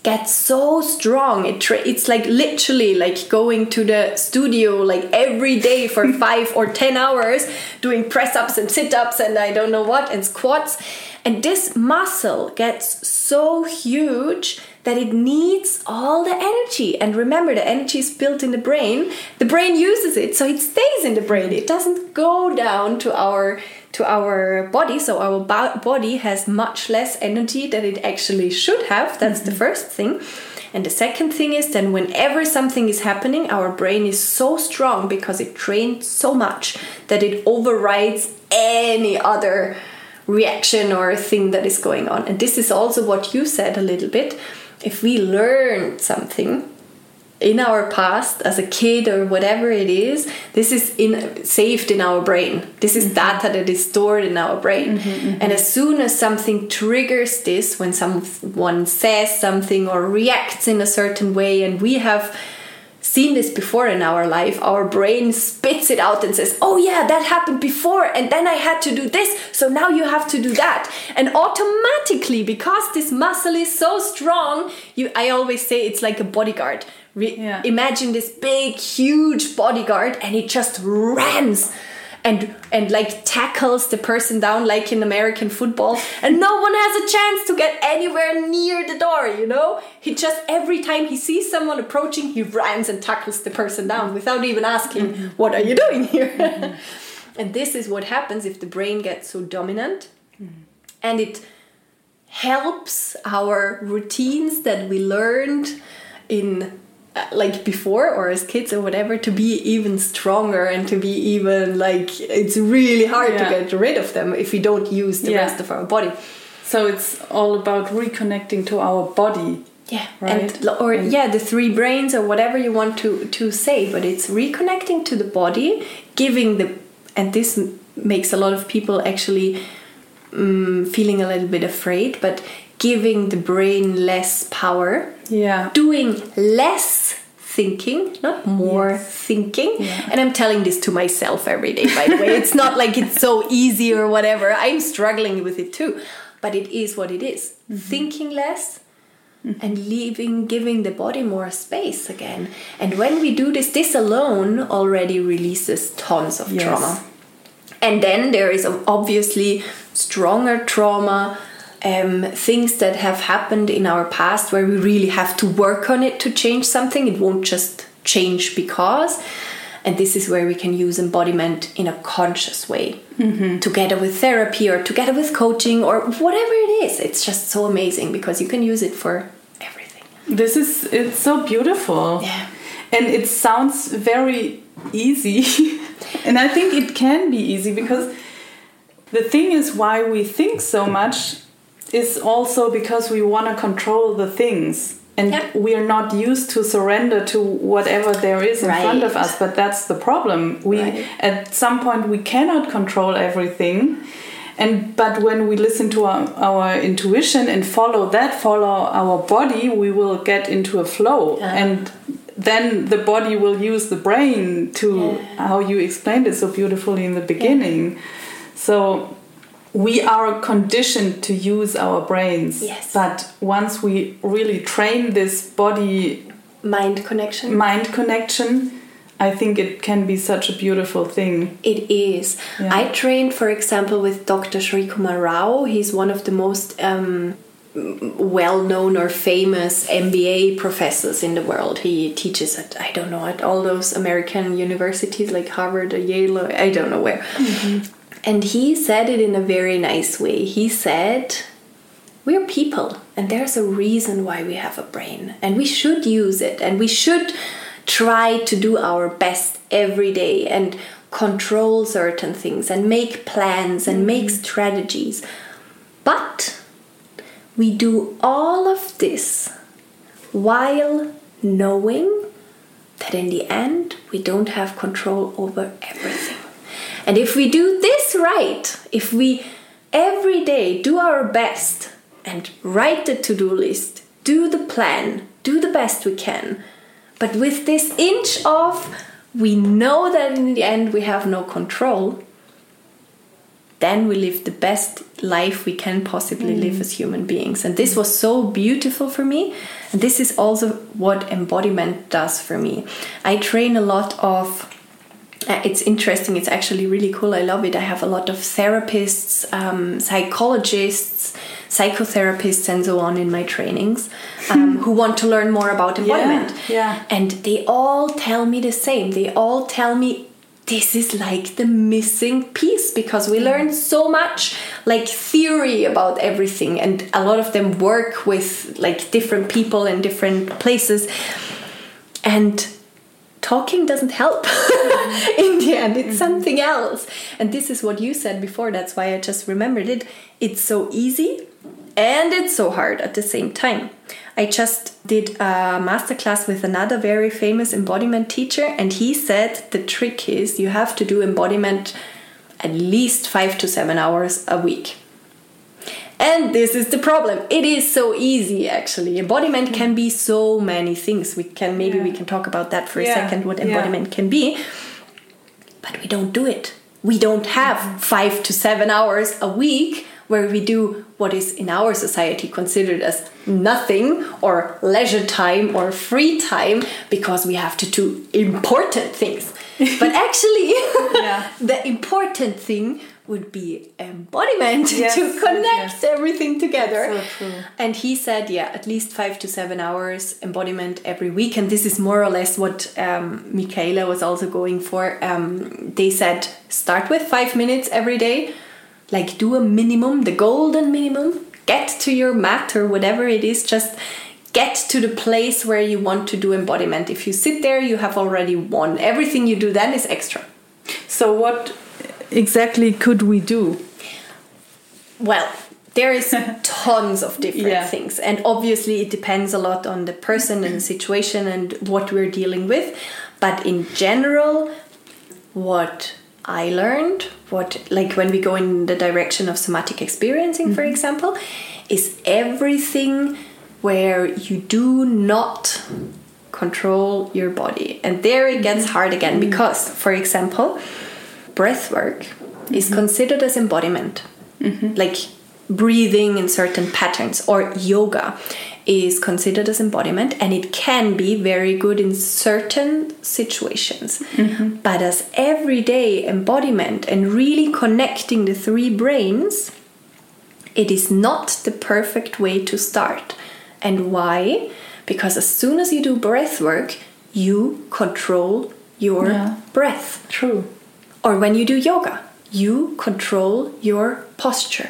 gets so strong. It it's like literally like going to the studio like every day for 5 or 10 hours doing press ups and sit ups and I don't know what and squats. And this muscle gets so huge that it needs all the energy. And remember, the energy is built in the brain. The brain uses it, so it stays in the brain. It doesn't go down to our to our body. So our body has much less energy than it actually should have. That's mm-hmm. the first thing. And the second thing is then whenever something is happening, our brain is so strong because it trained so much that it overrides any other reaction or thing that is going on. And this is also what you said a little bit. If we learn something, in our past as a kid or whatever it is this is in saved in our brain this is mm-hmm. data that is stored in our brain mm-hmm, mm-hmm. and as soon as something triggers this when someone says something or reacts in a certain way and we have seen this before in our life our brain spits it out and says oh yeah that happened before and then i had to do this so now you have to do that. And automatically because this muscle is so strong you i always say it's like a bodyguard. Yeah. Imagine this big, huge bodyguard, and it just runs and and like tackles the person down like in American football and no one has a chance to get anywhere near the door you know he just every time he sees someone approaching he runs and tackles the person down without even asking mm -hmm. what are you doing here mm -hmm. and this is what happens if the brain gets so dominant mm -hmm. and it helps our routines that we learned in like before or as kids or whatever to be even stronger and to be even like it's really hard yeah. to get rid of them if we don't use the yeah. rest of our body so it's all about reconnecting to our body yeah right and, or and yeah the three brains or whatever you want to to say but it's reconnecting to the body giving the and this makes a lot of people actually um, feeling a little bit afraid but giving the brain less power. Yeah. Doing less thinking, not more yes. thinking. Yeah. And I'm telling this to myself every day, by the way. It's not like it's so easy or whatever. I'm struggling with it too. But it is what it is. Mm -hmm. Thinking less, Mm-hmm. and leaving giving the body more space again and when we do this this alone already releases tons of yes. trauma and then there is obviously stronger trauma um, things that have happened in our past where we really have to work on it to change something. It won't just change because. And this is where we can use embodiment in a conscious way, mm-hmm. together with therapy or together with coaching or whatever it is. It's just so amazing because you can use it for everything. This is, it's so beautiful. Yeah. And it sounds very easy. and I think it can be easy because the thing is why we think so much is also because we want to control the things and yep. we are not used to surrender to whatever there is in right. front of us but that's the problem we right. at some point we cannot control everything and but when we listen to our, our, intuition and follow that follow our body we will get into a flow yeah. and then the body will use the brain to yeah. how you explained it so beautifully in the beginning yeah. so we are conditioned to use our brains. Yes. But once we really train this body mind connection, mind connection, I think it can be such a beautiful thing. It is. Yeah. I trained, for example, with Dr. Srikumar Rao. He's one of the most um, well known or famous MBA professors in the world. He teaches at, I don't know, at all those American universities like Harvard or Yale, or I don't know where. Mm -hmm. And he said it in a very nice way. He said, We're people, and there's a reason why we have a brain, and we should use it, and we should try to do our best every day and control certain things and make plans and make mm-hmm. strategies. But we do all of this while knowing that in the end we don't have control over everything. And if we do this right, if we every day do our best and write the to do list, do the plan, do the best we can, but with this inch off, we know that in the end we have no control, then we live the best life we can possibly mm. live as human beings. And this was so beautiful for me. And this is also what embodiment does for me. I train a lot of it's interesting. It's actually really cool. I love it. I have a lot of therapists, um, psychologists, psychotherapists, and so on in my trainings um, who want to learn more about embodiment. yeah. And they all tell me the same. They all tell me this is like the missing piece because we learn so much like theory about everything and a lot of them work with like different people in different places and talking doesn't help in the end. It's mm-hmm. something else. And this is what you said before. That's why i just remembered it. It's so easy and it's so hard at the same time. I just did a masterclass with another very famous embodiment teacher and he said the trick is you have to do embodiment at least 5 to 7 hours a week and this is the problem. It is so easy actually. Embodiment hmm. can be so many things. We can maybe Yeah. we can talk about that for a second what Yeah. embodiment can be. But we don't do it. We don't have hmm. 5 to 7 hours a week where we do what is in our society considered as nothing or leisure time or free time because we have to do important things. but actually Yeah. the important thing would be embodiment Yes, to connect yes. everything together. So. And he said, yeah, at least five to seven hours embodiment every week. And this is more or less what um, Michaela was also going for. Um, they said, start with five minutes every day, like do a minimum, the golden minimum, get to your mat or whatever it is, just get to the place where you want to do embodiment. If you sit there, you have already won. Everything you do then is extra. So what exactly could we do? Well, there is tons of different Yeah. things, and obviously it depends a lot on the person and the situation and what we're dealing with. But in general, what I learned, what like when we go in the direction of somatic experiencing, for mm-hmm. example, is everything where you do not control your body. And there it gets mm-hmm. hard again mm-hmm. because, for example, breath work is mm-hmm. considered as embodiment. Mm-hmm. Like breathing in certain patterns or yoga is considered as embodiment and it can be very good in certain situations. Mm-hmm. But as everyday embodiment and really connecting the three brains it is not the perfect way to start. And why? Because as soon as you do breath work you control your Yeah. breath. True. Or when you do yoga, you control your posture.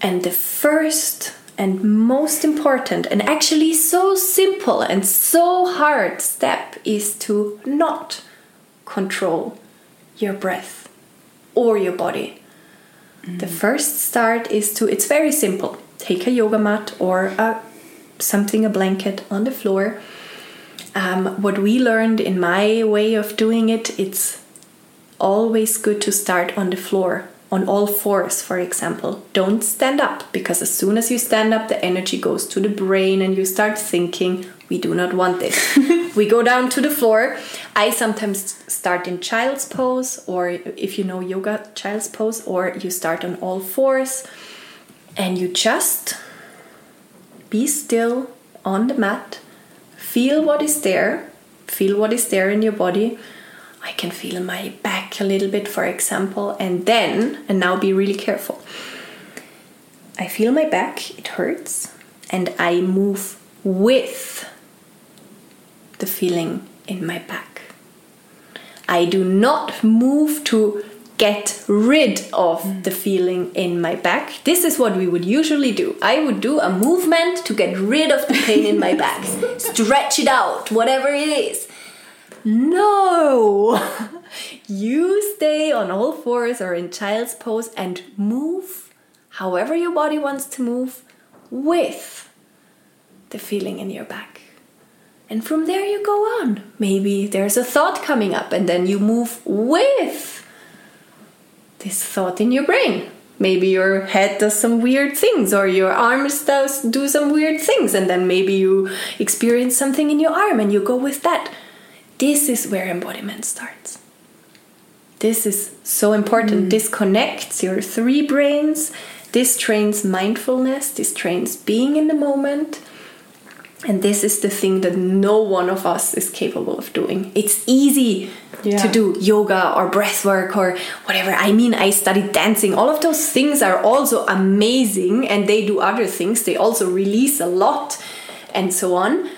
And the first and most important, and actually so simple and so hard step is to not control your breath or your body. The first start is to, it's very simple. Take a yoga mat or a, something, a blanket on the floor. Um, what we learned in my way of doing it, it's always good to start on the floor, on all fours, for example. Don't stand up because as soon as you stand up, the energy goes to the brain and you start thinking, we do not want this. we go down to the floor. I sometimes start in child's pose, or if you know yoga, child's pose, or you start on all fours and you just be still on the mat, feel what is there, feel what is there in your body. I can feel my back a little bit, for example, and then, and now be really careful. I feel my back, it hurts, and I move with the feeling in my back. I do not move to get rid of mm. the feeling in my back. This is what we would usually do. I would do a movement to get rid of the pain in my back, stretch it out, whatever it is. No! you stay on all fours or in child's pose and move however your body wants to move with the feeling in your back. And from there you go on. Maybe there's a thought coming up, and then you move with this thought in your brain. Maybe your head does some weird things, or your arms does do some weird things, and then maybe you experience something in your arm and you go with that. This is where embodiment starts. This is so important. Mm. This connects your three brains. This trains mindfulness. This trains being in the moment. And this is the thing that no one of us is capable of doing. It's easy Yeah. to do yoga or breath work or whatever. I mean, I studied dancing. All of those things are also amazing and they do other things. They also release a lot and so on.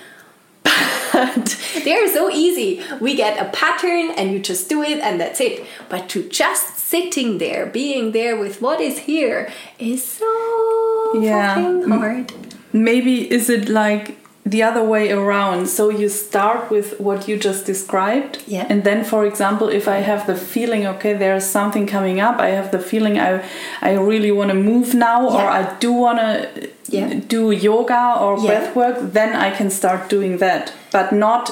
But they are so easy. We get a pattern and you just do it and that's it. But to just sitting there, being there with what is here is so Yeah. fucking hard. Maybe is it like the other way around? So you start with what you just described, Yeah. and then, for example, if I have the feeling, okay, there's something coming up, I have the feeling I I really want to move now, or I do want to Yeah. do yoga or Yeah. breath work, then I can start doing that, but not.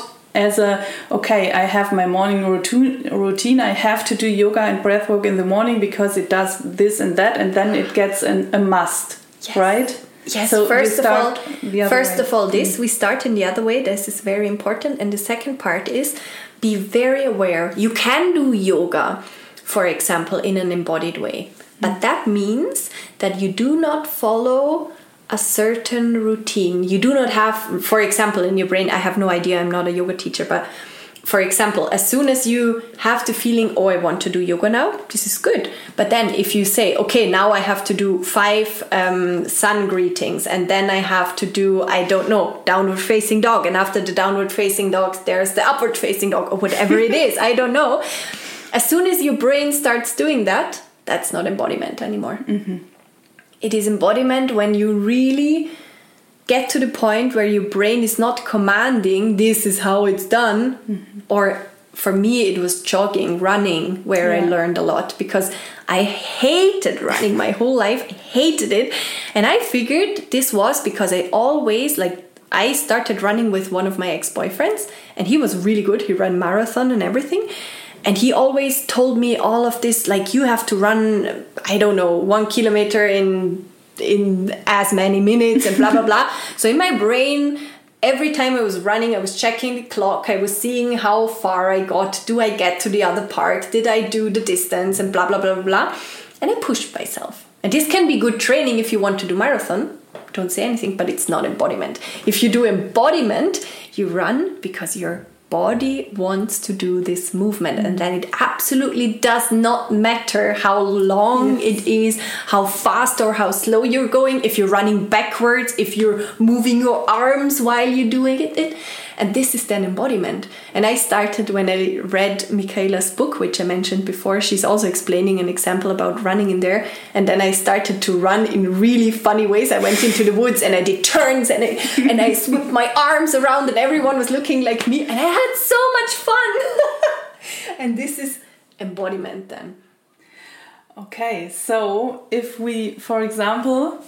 As a okay, I have my morning routine. Routine. I have to do yoga and breath work in the morning because it does this and that, and then it gets an, a must, Yes. right? Yes, So first of all, start the other first way. Mm. of all, this we start in the other way. This is very important. And the second part is be very aware. You can do yoga, for example, in an embodied way, but Mm. that means that you do not follow a certain routine. You do not have, for example, in your brain. I have no idea. I'm not a yoga teacher, but for example, as soon as you have the feeling, oh, I want to do yoga now, this is good. But then if you say, okay, now I have to do five um, sun greetings, and then I have to do, I don't know, downward facing dog, and after the downward facing dog, there's the upward facing dog, or whatever it is, I don't know. As soon as your brain starts doing that, that's not embodiment anymore. It is embodiment when you really get to the point where your brain is not commanding this is how it's done. Mm-hmm. Or for me it was jogging running where i learned a lot because i hated running my whole life. I hated it. And i figured this was because i always like i started running with one of my ex-boyfriends and he was really good. He ran marathon and everything. And he always told me all of this like you have to run i don't know one kilometer in in as many minutes and blah blah blah. So in my brain every time i was running i was checking the clock. I was seeing how far i got. Do i get to the other part? Did i do the distance? And blah blah blah blah and i pushed myself. And this can be good training if you want to do marathon. Don't say anything but it's not embodiment. If you do embodiment you run because your body wants to do this movement and then it absolutely does not matter how long it is how fast or how slow you're going if you're running backwards if you're moving your arms while you're doing it, it and this is then embodiment. And i started when i read michaela's book which i mentioned before. She's also explaining an example about running in there. And then i started to run in really funny ways. I went into the woods and i did turns and i and i swept my arms around and everyone was looking like me. And i had so much fun. And this is embodiment then. Okay, so if we, for example,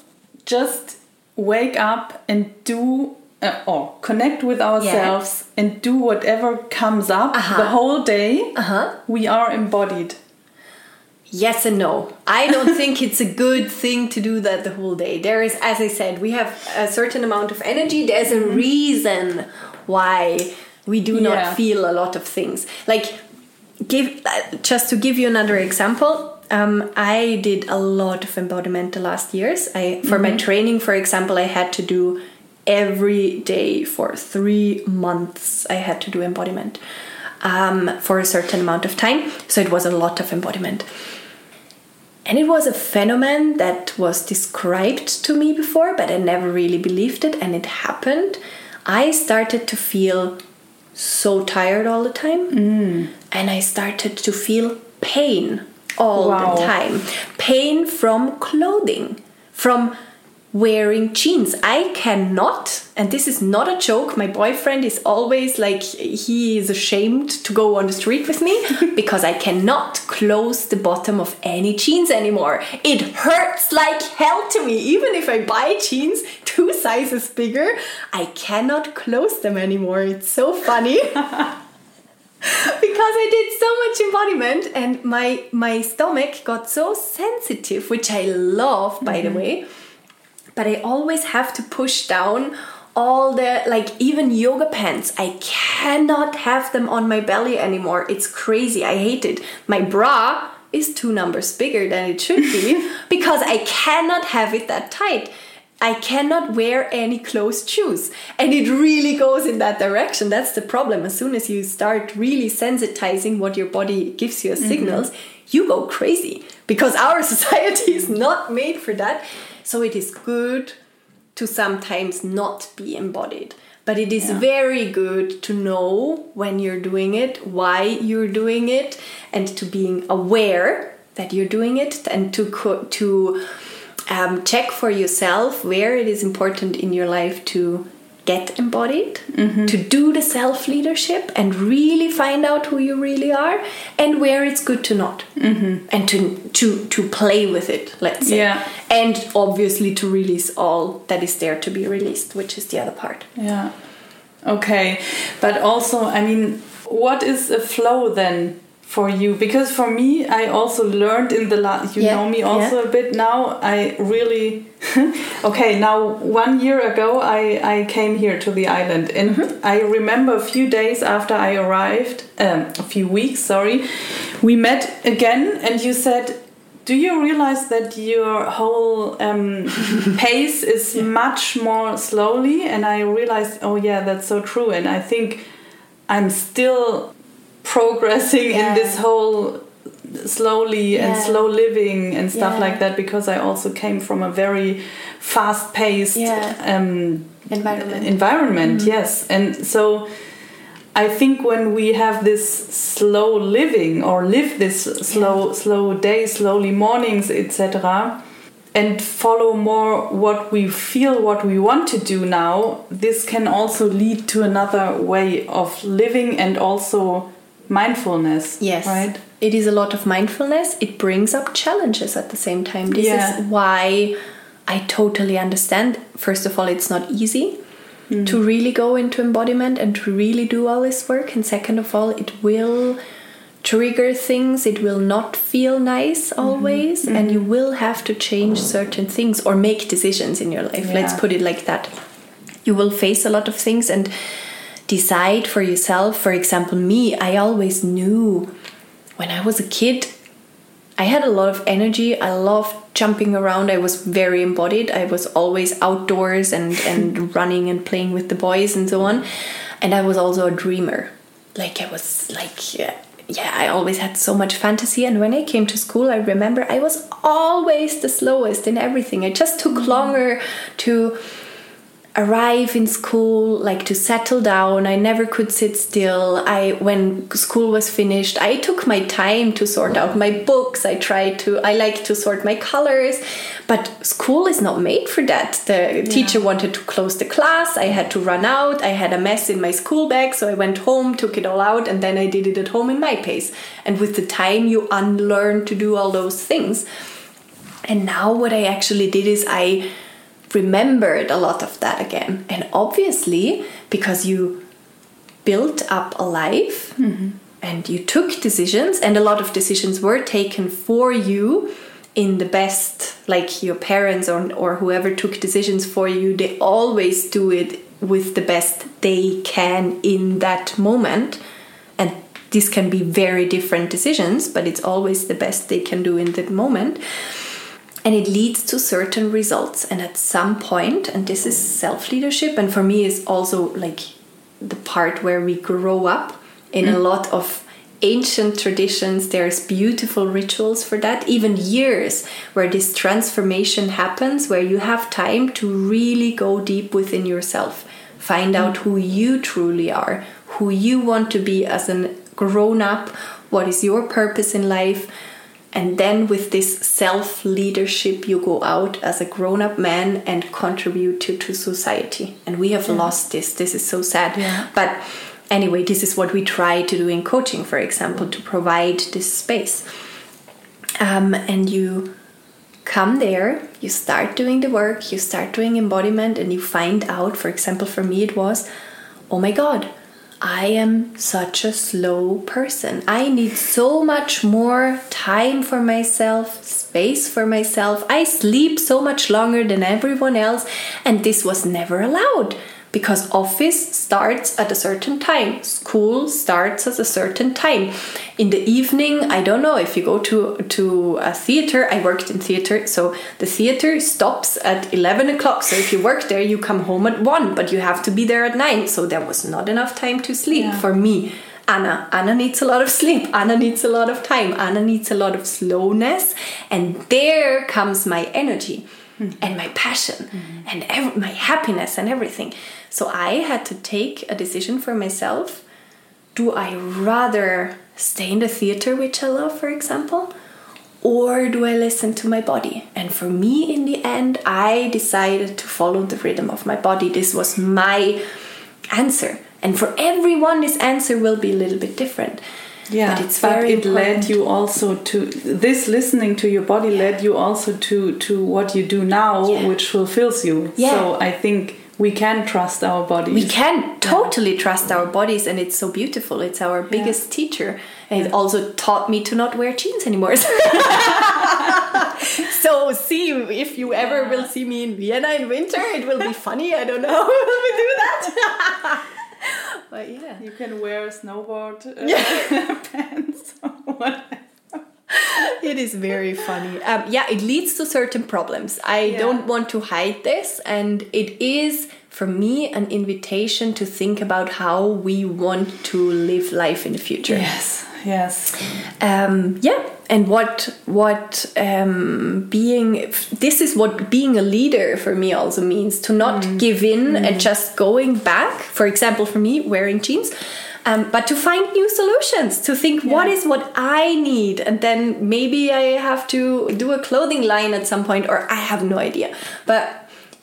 just wake up and do uh, or connect with ourselves and do whatever comes up Uh-huh. the whole day, uh-huh we are embodied. Yes and no. I don't think it's a good thing to do that the whole day. There is, as I said, we have a certain amount of energy. There's a reason why we do not Yeah. feel a lot of things. Like, give uh, just to give you another example. Um, I did a lot of embodiment the last years. I for my training, for example, I had to do every day for three months. I had to do embodiment um, for a certain amount of time. So it was a lot of embodiment. And it was a phenomenon that was described to me before, but I never really believed it, and it happened. I started to feel so tired all the time, and I started to feel pain all Wow. the time. Pain from clothing, from wearing jeans. I cannot, and this is not a joke. My boyfriend is always like, he is ashamed to go on the street with me because I cannot close the bottom of any jeans anymore. It hurts like hell to me. Even if I buy jeans two sizes bigger, I cannot close them anymore. It's so funny. because I did so much embodiment and my my stomach got so sensitive, which I love by the mm-hmm. way. But I always have to push down all the like even yoga pants. I cannot have them on my belly anymore. It's crazy. I hate it. My bra is two numbers bigger than it should be because I cannot have it that tight. I cannot wear any closed shoes. And it really goes in that direction. That's the problem. As soon as you start really sensitizing what your body gives you as Mm-hmm. signals, you go crazy because our society is not made for that. So it is good to sometimes not be embodied. But it is Yeah. very good to know when you're doing it, why you're doing it, and to being aware that you're doing it, and to co- to um, check for yourself where it is important in your life to get embodied, mm-hmm. to do the self leadership, and really find out who you really are, and where it's good to not, mm-hmm. and to to to play with it. Let's say, Yeah. and obviously to release all that is there to be released, which is the other part. Yeah. Okay. But also, I mean, what is a flow then for you? Because for me, I also learned in the last, you Yeah, know me also yeah. a bit now. I really, okay, now one year ago, I, I came here to the island and Mm-hmm. I remember a few days after I arrived, um, a few weeks, sorry, we met again and you said, do you realize that your whole um, pace is much more slowly? And I realized, oh yeah, that's so true. And I think I'm still progressing Yeah. in this whole slowly and slow living and stuff Yeah. like that because I also came from a very fast paced Yeah. um, Environment. environment Mm-hmm. yes and so i think when we have this slow living or live this slow slow day slowly mornings etc and follow more what we feel what we want to do now this can also lead to another way of living and also mindfulness Yes. right It is a lot of mindfulness. It brings up challenges at the same time. This Yeah. is why I totally understand. First of all, it's not easy to mm. really go into embodiment and to really do all this work. And second of all, it will trigger things. It will not feel nice mm-hmm. always. And mm-hmm. you will have to change certain things or make decisions in your life. Let's put it like that. You will face a lot of things and decide for yourself. For example, me, I always knew when I was a kid, I had a lot of energy. I loved jumping around. I was very embodied. I was always outdoors and, and running and playing with the boys and so on. And I was also a dreamer. Like I was like yeah, yeah, I always had so much fantasy. And when I came to school, I remember I was always the slowest in everything. It just took mm. longer to arrive in school like to settle down. I never could sit still. I when school was finished i took my time to sort out my books. I tried to i like to sort my colors but school is not made for that. The teacher wanted to close the class. I had to run out. I had a mess in my school bag so i went home took it all out and then i did it at home in my pace. And with the time you unlearn to do all those things. And now what I actually did is I remembered a lot of that again. And obviously, because you built up a life mm-hmm. and you took decisions, and a lot of decisions were taken for you in the best, like your parents or, or whoever took decisions for you, they always do it with the best they can in that moment. And this can be very different decisions, but it's always the best they can do in that moment and it leads to certain results. And at some point and this is self leadership and for me is also like the part where we grow up in a mm. lot of ancient traditions. There's beautiful rituals for that. Even years where this transformation happens where you have time to really go deep within yourself. Find mm. out who you truly are who you want to be as a grown up what is your purpose in life and then with this self leadership, you go out as a grown up man and contribute to, to society. And we have lost this. This is so sad. Yeah. But anyway, this is what we try to do in coaching, for example, to provide this space. Um, and you come there, you start doing the work, you start doing embodiment, and you find out, for example, for me, it was, oh my God, I am such a slow person. I need so much more time for myself, space for myself. I sleep so much longer than everyone else, and this was never allowed because office starts at a certain time school starts at a certain time in the evening i don't know if you go to to a theater i worked in theater so the theater stops at 11 o'clock so if you work there you come home at 1 but you have to be there at 9 so there was not enough time to sleep Yeah. for me Anna. Anna needs a lot of sleep. Anna needs a lot of time. Anna needs a lot of slowness. And there comes my energy hmm. and my passion hmm. and ev- my happiness and everything. So I had to take a decision for myself. Do I rather stay in the theater, which I love, for example? Or do I listen to my body? And for me, in the end, I decided to follow the rhythm of my body. This was my answer. And for everyone, this answer will be a little bit different. Yeah, but it's very it led you also to this listening to your body led you also to to what you do now, Yeah. which fulfills you. Yeah. So I think we can trust our bodies. we can totally trust our bodies and it's so beautiful. It's our biggest teacher. And it also taught me to not wear jeans anymore. So see if you ever will see me in vienna in winter it will be funny. I don't know. Will we do that? But yeah. You can wear snowboard uh, pants or whatever. It is very funny. Um, yeah, it leads to certain problems. I Yeah. don't want to hide this, and it is for me an invitation to think about how we want to live life in the future. Yes, yes. Um, yeah, and what what um, being this is what being a leader for me also means to not give in and just going back. For example, for me, wearing jeans. Um, but to find new solutions, to think what Yeah. is what I need, and then maybe I have to do a clothing line at some point, or I have no idea. But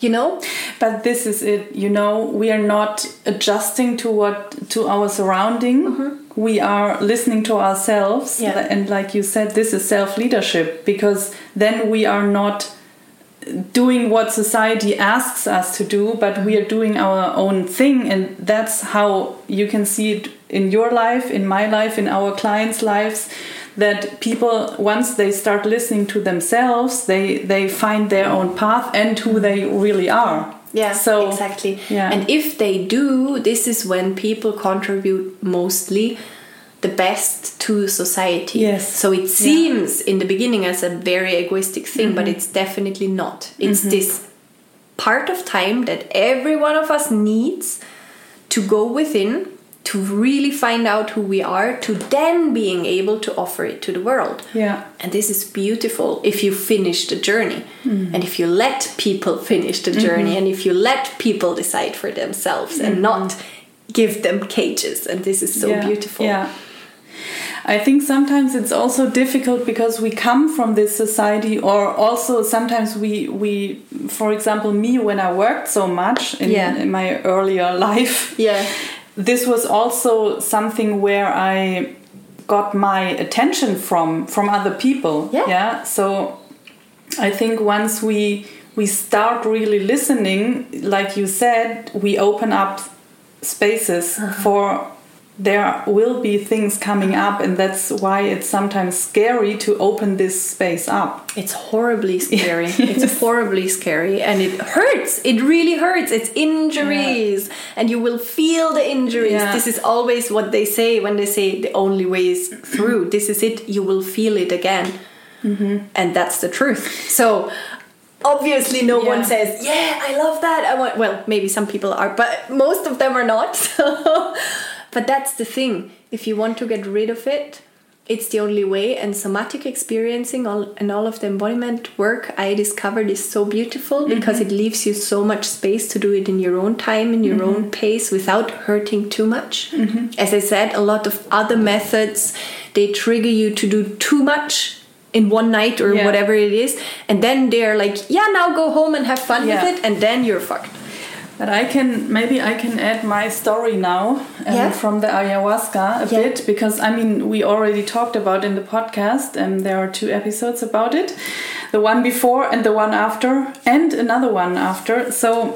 you know, But this is it, you know, we are not adjusting to what to our surrounding. We are listening to ourselves. Yeah. and like you said this is self-leadership because then we are not doing what society asks us to do but we are doing our own thing and that's how you can see it in your life in my life in our clients lives that people once they start listening to themselves they they find their own path and who they really are Yeah, so exactly. yeah. And if they do, this is when people contribute mostly the best to society. Yes. So it seems in the beginning as a very egoistic thing, but Mm-hmm. it's definitely not. It's mm-hmm. this part of time that every one of us needs to go within to really find out who we are to then being able to offer it to the world. yeah And this is beautiful if you finish the journey mm. and if you let people finish the journey mm-hmm. and if you let people decide for themselves and mm-hmm. not give them cages. And this is so yeah, beautiful. Yeah. I think sometimes it's also difficult because we come from this society, or also sometimes we, we for example, me when I worked so much in, Yeah. in my earlier life, Yeah. this was also something where I got my attention from from other people. Yeah. Yeah. So I think once we we start really listening, like you said, we open up spaces uh-huh. for there will be things coming up and that's why it's sometimes scary to open this space up It's horribly scary. It's horribly scary and it hurts. It really hurts. It's injuries and you will feel the injuries. Yeah. This is always what they say when they say the only way is through. This is it. You will feel it again. Mm-hmm. And that's the truth. So obviously no Yeah. one says, "Yeah, I love that." I want well, maybe some people are, but most of them are not. So but that's the thing. If you want to get rid of it, it's the only way. And somatic experiencing all and all of the embodiment work i discovered is so beautiful mm-hmm. because it leaves you so much space to do it in your own time in your mm-hmm. own pace without hurting too much. Mm-hmm. As i said a lot of other methods they trigger you to do too much in one night or Yeah. whatever it is. And then they're like yeah now go home and have fun Yeah. with it and then you're fucked But I can maybe I can add my story now um, Yeah. from the ayahuasca a Yeah. bit because I mean we already talked about in the podcast and there are two episodes about it, the one before and the one after and another one after. So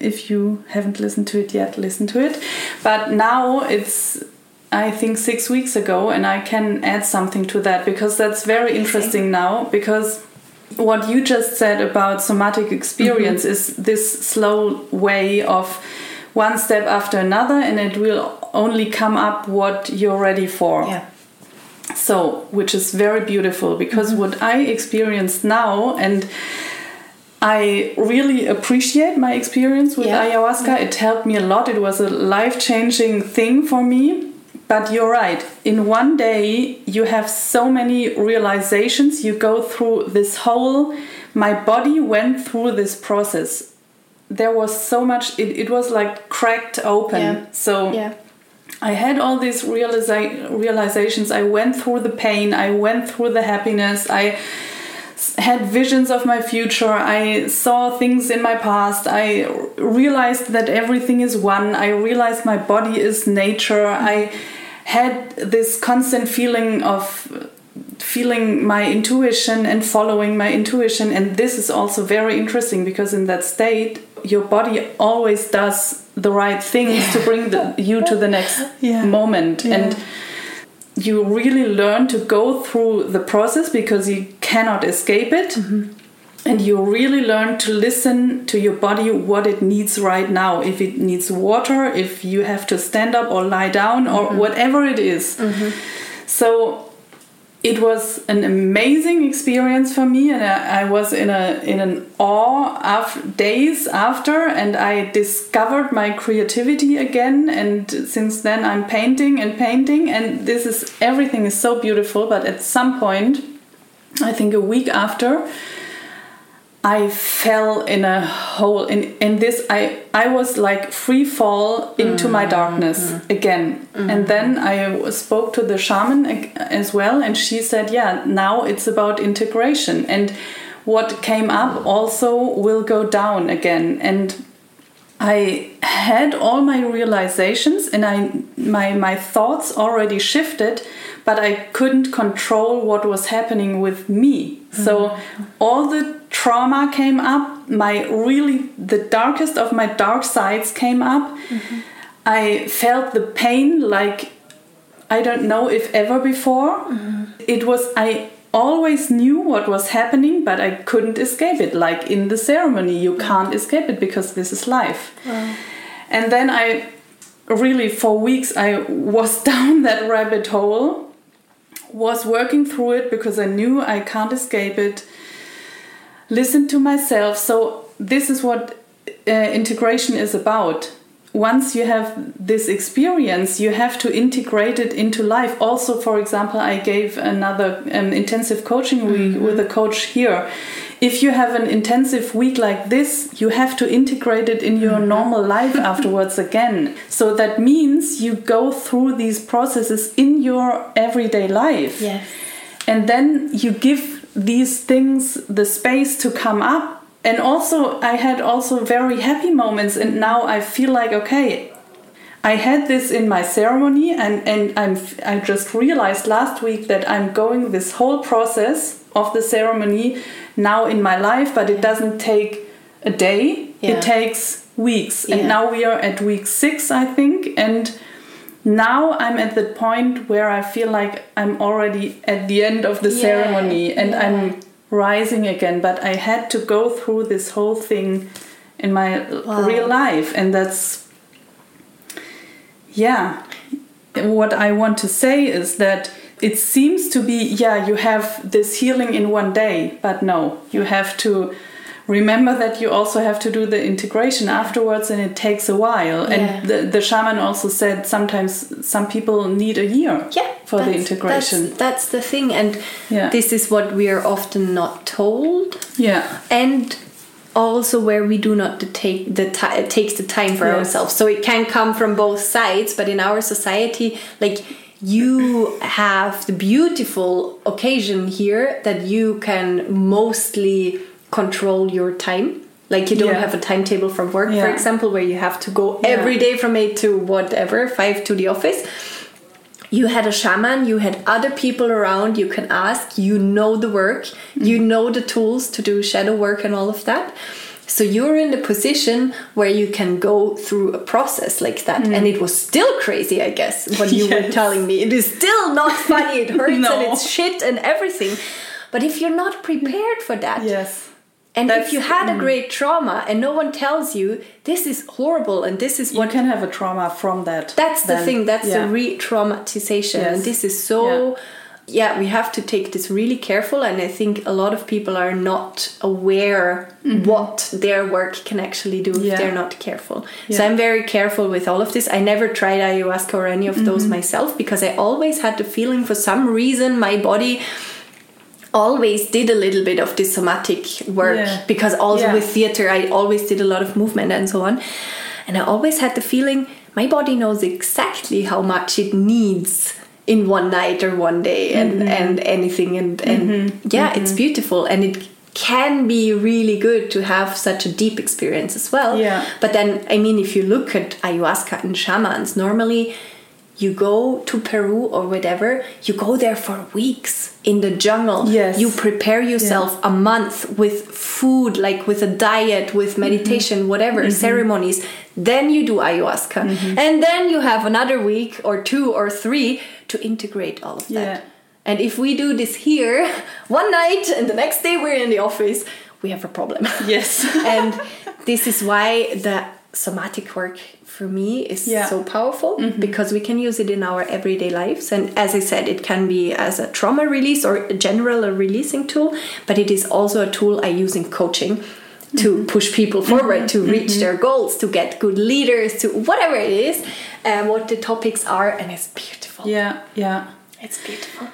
if you haven't listened to it yet, listen to it. But now it's I think six weeks ago, and I can add something to that because that's very interesting now because what you just said about somatic experience mm-hmm. is this slow way of one step after another and it will only come up what you're ready for. Yeah. so which is very beautiful because mm-hmm. what i experienced now and i really appreciate my experience with Yeah. ayahuasca it helped me a lot. It was a life-changing thing for me but you're right in one day you have so many realizations you go through this whole my body went through this process there was so much it, it was like cracked open Yeah. so Yeah. I had all these realisa- realizations. I went through the pain. I went through the happiness. I had visions of my future. I saw things in my past. I realized that everything is one. I realized my body is nature. I had this constant feeling of feeling my intuition and following my intuition. And this is also very interesting because in that state, your body always does the right things to bring the, you to the next Yeah. moment. Yeah. And you really learn to go through the process because you cannot escape it. Mm-hmm. And you really learn to listen to your body what it needs right now. If it needs water, if you have to stand up or lie down, or mm-hmm. whatever it is. Mm-hmm. So it was an amazing experience for me, and I, I was in a in an awe of days after, and I discovered my creativity again. And since then, I'm painting and painting, and this is everything is so beautiful. But at some point, I think a week after, I fell in a hole in in this I I was like free fall into my mm-hmm. darkness mm-hmm. again. And mm-hmm. then I spoke to the shaman as well and she said yeah now it's about integration and what came up also will go down again. And I had all my realizations and I my my thoughts already shifted, but I couldn't control what was happening with me. So mm. all the trauma came up, my really the darkest of my dark sides came up. Mm-hmm. I felt the pain like I don't know if ever before. Mm-hmm. It was I always knew what was happening, but I couldn't escape it. Like in the ceremony, you mm. can't escape it because this is life. And then I really, for weeks, I was down that rabbit hole, was working through it because I knew I can't escape it. Listen to myself. So, this is what uh, integration is about. Once you have this experience, you have to integrate it into life. Also, for example, I gave another um, intensive coaching week with a coach here. If you have an intensive week like this, you have to integrate it in your mm-hmm. normal life afterwards again. So that means you go through these processes in your everyday life Yes. and then you give these things the space to come up and also i had also very happy moments and now i feel like okay i had this in my ceremony and and i'm i just realized last week that i'm going this whole process of the ceremony now in my life but it doesn't take a day Yeah. it takes weeks and Yeah. now we are at week 6 i think and now I'm at the point where I feel like I'm already at the end of the Yeah, ceremony and. I'm rising again. But I had to go through this whole thing in my Wow. real life, and that's yeah. What I want to say is that it seems to be yeah, you have this healing in one day, but no, you have to remember that you also have to do the integration afterwards and it takes a while Yeah. and the, the shaman also said sometimes some people need a year Yeah. for the integration That's, that's the thing, and Yeah. this is what we are often not told. yeah and also where we do not take the takes the time for Yes. ourselves so it can come from both sides but in our society like you have the beautiful occasion here that you can mostly control your time. Like you don't Yeah. have a timetable from work for example where you have to go Yeah. every day from 8 to whatever 5 to the office. You had a shaman you had other people around you can ask you know the work mm-hmm. you know the tools to do shadow work and all of that so you're in the position where you can go through a process like that and it was still crazy i guess what you were telling me it is still not funny it hurts No. and it's shit and everything but if you're not prepared for that yes And That's- if you had mm. a great trauma and no one tells you this is horrible and this is You what can have a trauma from that. that's the thing that's Yeah. the re-traumatization and this is so yeah. We have to take this really careful and i think a lot of people are not aware what their work can actually do if Mm-hmm. They're not careful so i'm very careful with all of this i never tried ayahuasca or any of those Mm-hmm. myself because i always had the feeling for some reason my body always did a little bit of this somatic work Yeah. because also Yeah. with theater I always did a lot of movement and so on and I always had the feeling my body knows exactly how much it needs in one night or one day and Mm-hmm. and anything. And and yeah it's beautiful. And it can be really good to have such a deep experience as well. Yeah. but then I mean if you look at ayahuasca and shamans normally you go to Peru or whatever, you go there for weeks in the jungle. Yes. You prepare yourself a month with food, like with a diet, with Mm-hmm. meditation, whatever, ceremonies. Then you do ayahuasca. Mm-hmm. And then you have another week or two or three to integrate all of that. Yeah. And if we do this here one night and the next day we're in the office, we have a problem. Yes. and this is why the somatic work for me is Yeah. so powerful mm-hmm. because we can use it in our everyday lives. And as i said it can be as a trauma release or a general a releasing tool but it is also a tool i use in coaching to mm-hmm. push people forward mm-hmm. to reach their goals to get good leaders to whatever it is and what the topics are and it's beautiful. Yeah, yeah. it's beautiful.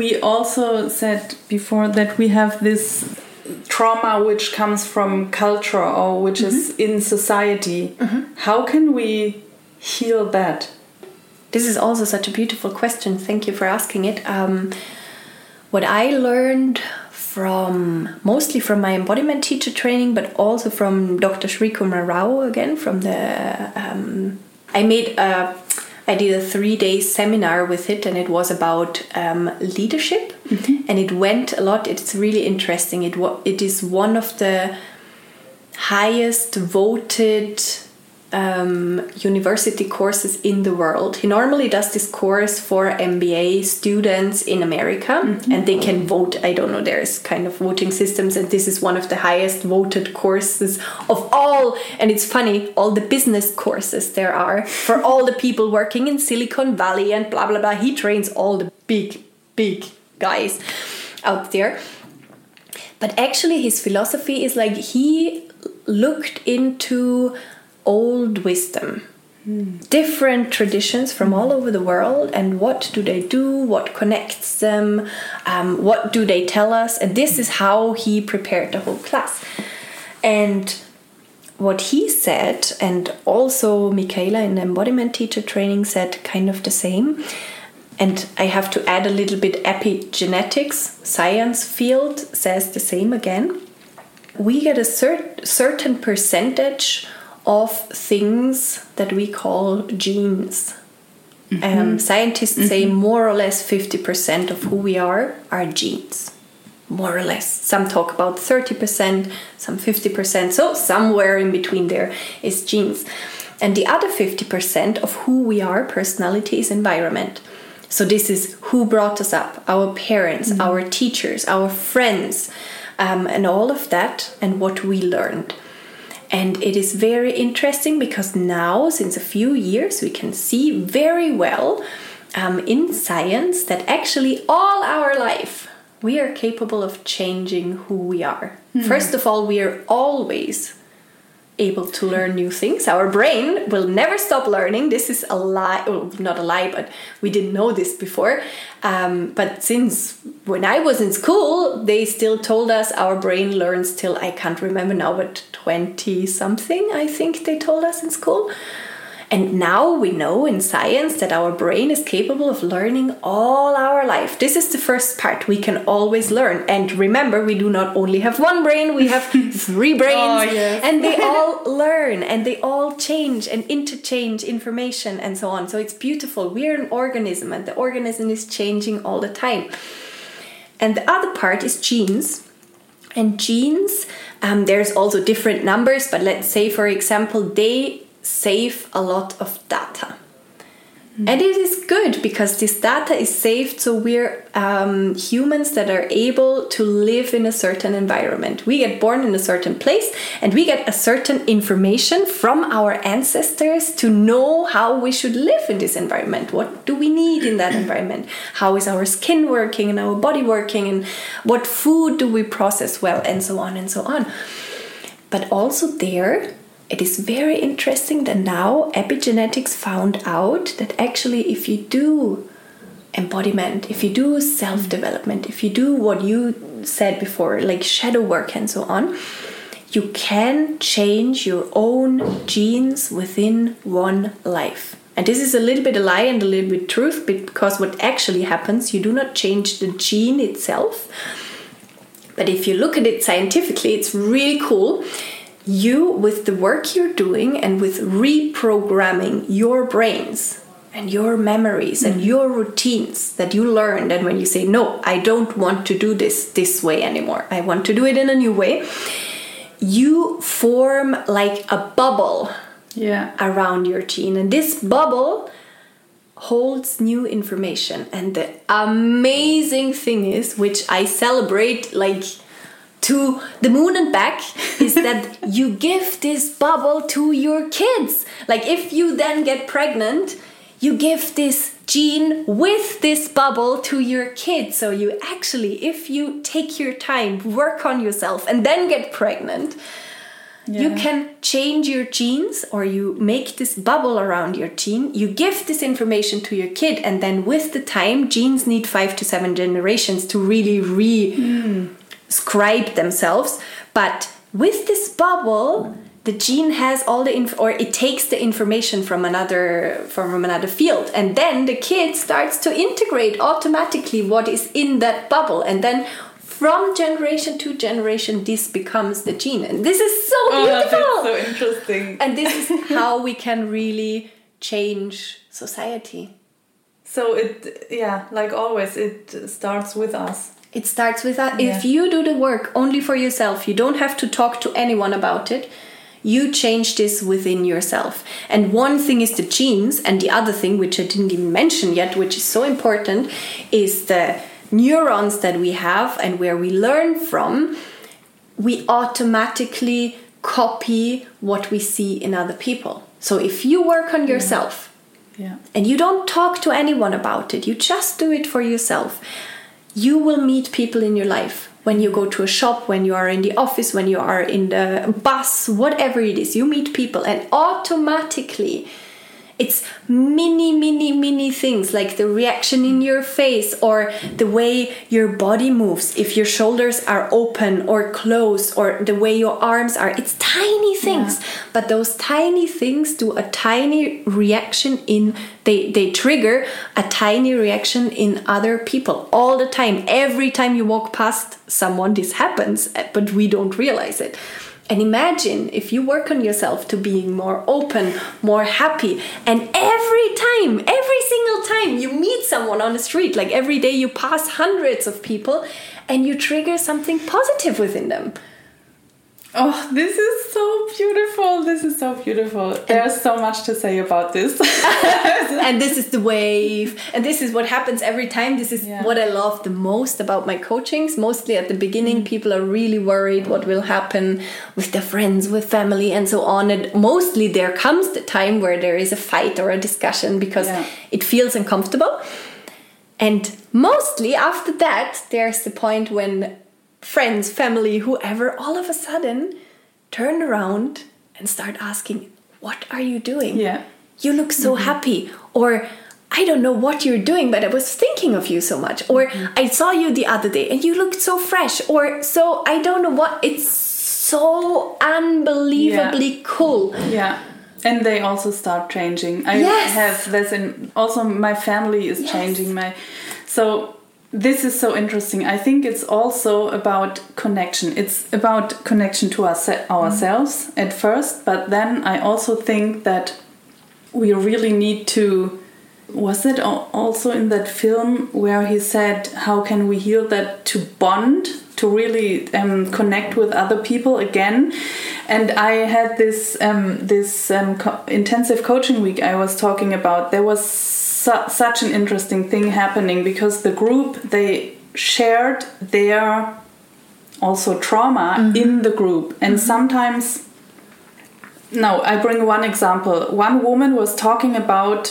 We also said before that we have this trauma which comes from culture or which is in society. How can we heal that? This is also such a beautiful question. Thank you for asking it. Um, what I learned from mostly from my embodiment teacher training, but also from Dr. Srikumar Rao again from the. Um, I made a. I did a three day seminar with it, and it was about um, leadership, and it went a lot. It's really interesting. It it is one of the highest voted um, university courses in the world. He normally does this course for MBA students in America, and they can vote. I don't know, there's kind of voting systems, and this is one of the highest voted courses of all. And it's funny, all the business courses there are for all the people working in Silicon Valley and blah blah blah. He trains all the big, big guys out there. But actually his philosophy is like he looked into old wisdom different traditions from all over the world and what do they do? What connects them? Um, what do they tell us? And this is how he prepared the whole class. And what he said and also michaela in the embodiment teacher training said kind of the same and I have to add a little bit epigenetics, science field says the same again. We get a cer- certain percentage of things that we call genes. Um, scientists say more or less 50% of who we are are genes. More or less. Some talk about 30%, some 50%. So, somewhere in between there is genes. And the other 50% of who we are, personality, is environment. So, this is who brought us up our parents, our teachers, our friends, um, and all of that, and what we learned. And it is very interesting because now, since a few years, we can see very well um, in science that actually all our life we are capable of changing who we are. First of all, we are always able to learn new things. Our brain will never stop learning. This is a lie, well, not a lie, but we didn't know this before. Um, but since when I was in school, they still told us our brain learns till I can't remember now, but 20 something, I think they told us in school. And now we know in science that our brain is capable of learning all our life. This is the first part. We can always learn. And remember, we do not only have one brain, we have three brains. Oh, yes. And they all learn and they all change and interchange information and so on. So it's beautiful. We're an organism and the organism is changing all the time. And the other part is genes. And genes, um, there's also different numbers, but let's say, for example, they save a lot of data. And it is good because this data is saved, so we're um, humans that are able to live in a certain environment. We get born in a certain place and we get a certain information from our ancestors to know how we should live in this environment. What do we need in that environment? How is our skin working and our body working? And what food do we process well? And so on and so on. But also, there, it is very interesting that now epigenetics found out that actually if you do embodiment if you do self-development if you do what you said before like shadow work and so on you can change your own genes within one life. And this is a little bit a lie and a little bit truth because what actually happens you do not change the gene itself. But if you look at it scientifically it's really cool you, with the work you're doing and with reprogramming your brains and your memories and mm-hmm. your routines that you learned, and when you say, No, I don't want to do this this way anymore, I want to do it in a new way, you form like a bubble yeah. around your gene. And this bubble holds new information. And the amazing thing is, which I celebrate like to the moon and back is that you give this bubble to your kids. Like if you then get pregnant, you give this gene with this bubble to your kids. So you actually, if you take your time, work on yourself, and then get pregnant, yeah. you can change your genes or you make this bubble around your gene. You give this information to your kid, and then with the time, genes need five to seven generations to really re. Mm scribe themselves. But with this bubble, the gene has all the inf- or it takes the information from another from another field and then the kid starts to integrate automatically what is in that bubble and then from generation to generation this becomes the gene. And this is so oh, beautiful oh, so interesting. And this is how we can really change society. So it yeah like always it starts with us it starts with that. Yeah. If you do the work only for yourself, you don't have to talk to anyone about it. You change this within yourself. And one thing is the genes, and the other thing, which I didn't even mention yet, which is so important, is the neurons that we have and where we learn from. We automatically copy what we see in other people. So if you work on yourself yeah. Yeah. and you don't talk to anyone about it, you just do it for yourself you will meet people in your life when you go to a shop, when you are in the office, when you are in the bus, whatever it is, you meet people, and automatically it's mini, mini, mini things like the reaction in your face or the way your body moves. If your shoulders are open or closed or the way your arms are, it's tiny things. Yeah. But those tiny things do a tiny reaction in, they, they trigger a tiny reaction in other people all the time. Every time you walk past someone, this happens, but we don't realize it. And imagine if you work on yourself to being more open, more happy, and every time, every single time you meet someone on the street, like every day you pass hundreds of people and you trigger something positive within them. Oh, this is so beautiful. This is so beautiful. There's so much to say about this. and this is the wave. And this is what happens every time. This is yeah. what I love the most about my coachings. Mostly at the beginning, mm. people are really worried what will happen with their friends, with family, and so on. And mostly there comes the time where there is a fight or a discussion because yeah. it feels uncomfortable. And mostly after that, there's the point when friends, family, whoever, all of a sudden turn around and start asking, What are you doing? Yeah. You look so mm-hmm. happy. Or I don't know what you're doing, but I was thinking of you so much. Or mm-hmm. I saw you the other day and you looked so fresh. Or so I don't know what. It's so unbelievably yeah. cool. Yeah. And they also start changing. I yes. have this in also my family is yes. changing my so this is so interesting. I think it's also about connection. It's about connection to ourselves mm. at first, but then I also think that we really need to. Was it also in that film where he said, How can we heal that to bond, to really um, connect with other people again? And I had this, um, this um, co intensive coaching week I was talking about. There was su- such an interesting thing happening because the group they shared their also trauma mm-hmm. in the group. And mm-hmm. sometimes no i bring one example. One woman was talking about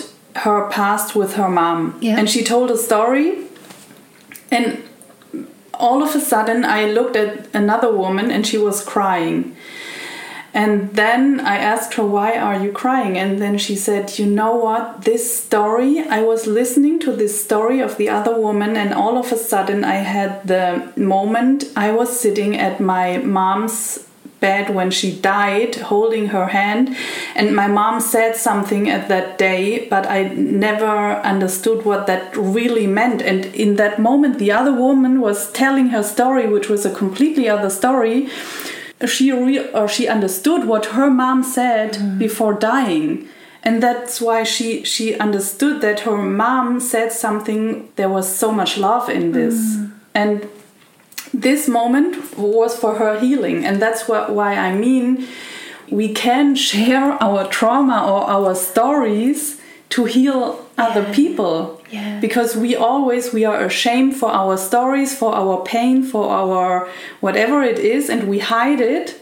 her past with her mom. Yeah. and she told a story. And all of a sudden i looked at another woman and she was crying and then I asked her, Why are you crying? And then she said, You know what? This story, I was listening to this story of the other woman, and all of a sudden I had the moment I was sitting at my mom's bed when she died, holding her hand. And my mom said something at that day, but I never understood what that really meant. And in that moment, the other woman was telling her story, which was a completely other story she re- or she understood what her mom said mm. before dying. And that's why she she understood that her mom said something there was so much love in this. Mm. And this moment was for her healing. And that's what, why i mean we can share our trauma or our stories to heal other people Yeah. because we always we are ashamed for our stories for our pain for our whatever it is and we hide it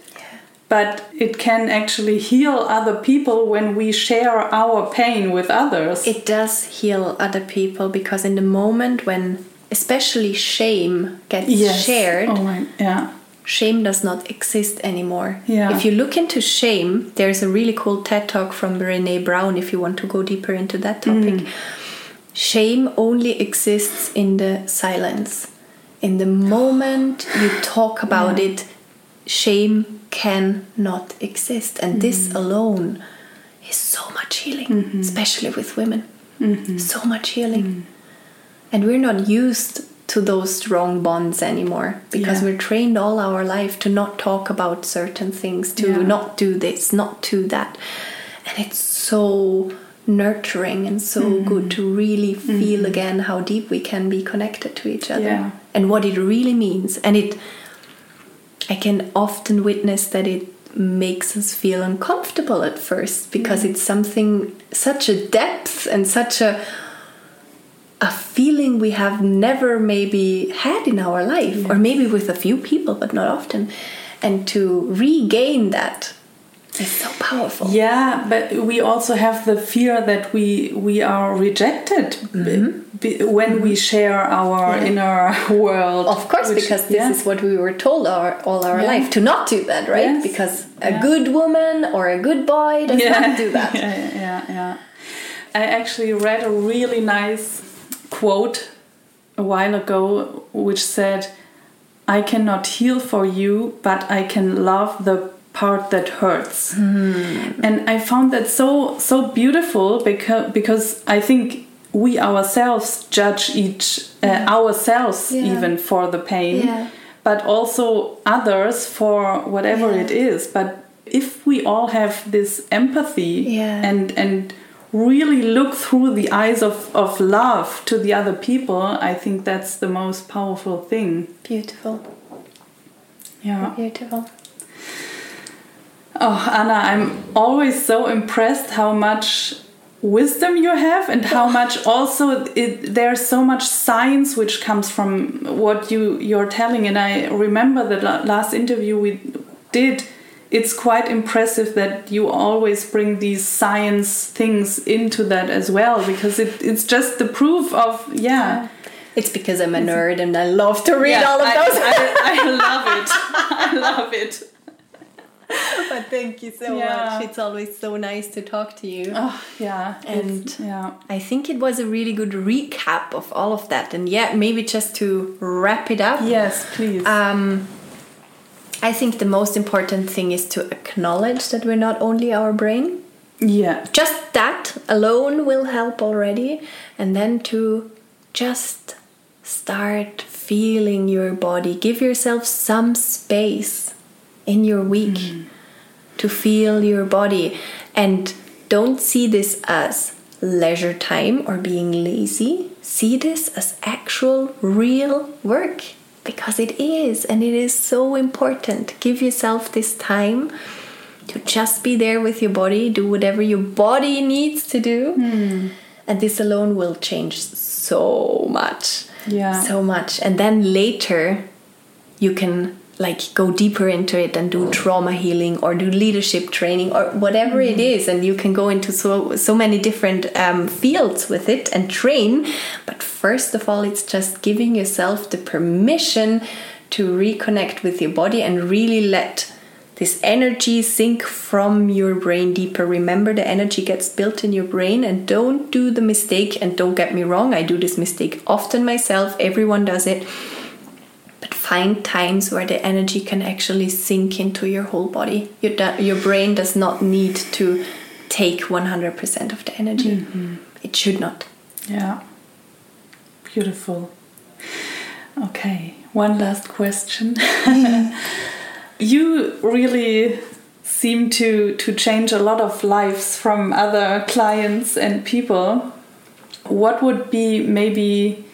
but it can actually heal other people when we share our pain with others It does heal other people because in the moment when especially shame gets Yes. shared, oh my yeah shame does not exist anymore. Yeah. If you look into shame, there's a really cool TED talk from Brene Brown if you want to go deeper into that topic. Mm. Shame only exists in the silence. In the moment you talk about it, shame cannot exist. And this Mm. alone is so much healing, Mm-hmm. especially with women. So much healing. Mm. And we're not used to those strong bonds anymore because Yeah. we're trained all our life to not talk about certain things, to Yeah. not do this, not do that. And it's so nurturing and so Mm-hmm. good to really feel again how deep we can be connected to each other Yeah. and what it really means. And it, I can often witness that it makes us feel uncomfortable at first because it's something such a depth and such a a feeling we have never maybe had in our life or maybe with a few people but not often and to regain that is so powerful yeah but we also have the fear that we we are rejected b- b- when we share our Mm-hmm. Yeah. inner world of course which- because this yeah. is what we were told our, all our Yeah. life to not do that right Yes. because a good woman or a good boy does not do that yeah, yeah, yeah. I actually read a really nice quote a while ago which said, I cannot heal for you, but I can love the part that hurts. Hmm. And I found that so so beautiful because because I think we ourselves judge each uh, ourselves Yeah. even for the pain Yeah. but also others for whatever Yeah. it is but if we all have this empathy Yeah. and and really look through the eyes of, of love to the other people i think that's the most powerful thing beautiful yeah beautiful oh anna i'm always so impressed how much wisdom you have and how much also it, there's so much science which comes from what you you're telling. And i remember the last interview we did it's quite impressive that you always bring these science things into that as well because it, it's just the proof of yeah. It's because i'm a nerd and i love to read Yeah, all of I, those. I, I love it. I love it but thank you so Yeah. much it's always so nice to talk to you oh yeah And- yeah I think it was a really good recap of all of that. And yeah, maybe just to wrap it up. yes please Um, I think the most important thing is to acknowledge that we're not only our brain. yeah Just that alone will help already. And then to just start feeling your body. Give yourself some space in your week hmm. to feel your body. And don't see this as leisure time or being lazy. See this as actual, real work because it is, and it is so important. Give yourself this time to just be there with your body, do whatever your body needs to do. Hmm. And this alone will change so much. Yeah. So much. And then later, you can like go deeper into it and do trauma healing or do leadership training or whatever it is. And you can go into so so many different um, fields with it and train. But first of all it's just giving yourself the permission to reconnect with your body and really let this energy sink from your brain deeper. Remember the energy gets built in your brain and don't do the mistake. And don't get me wrong i do this mistake often myself. Everyone does it find times where the energy can actually sink into your whole body. Your, your brain does not need to take 100% of the energy. Mm-hmm. It should not. Yeah. Beautiful. Okay, one last question. you really seem to to change a lot of lives from other clients and people. What would be maybe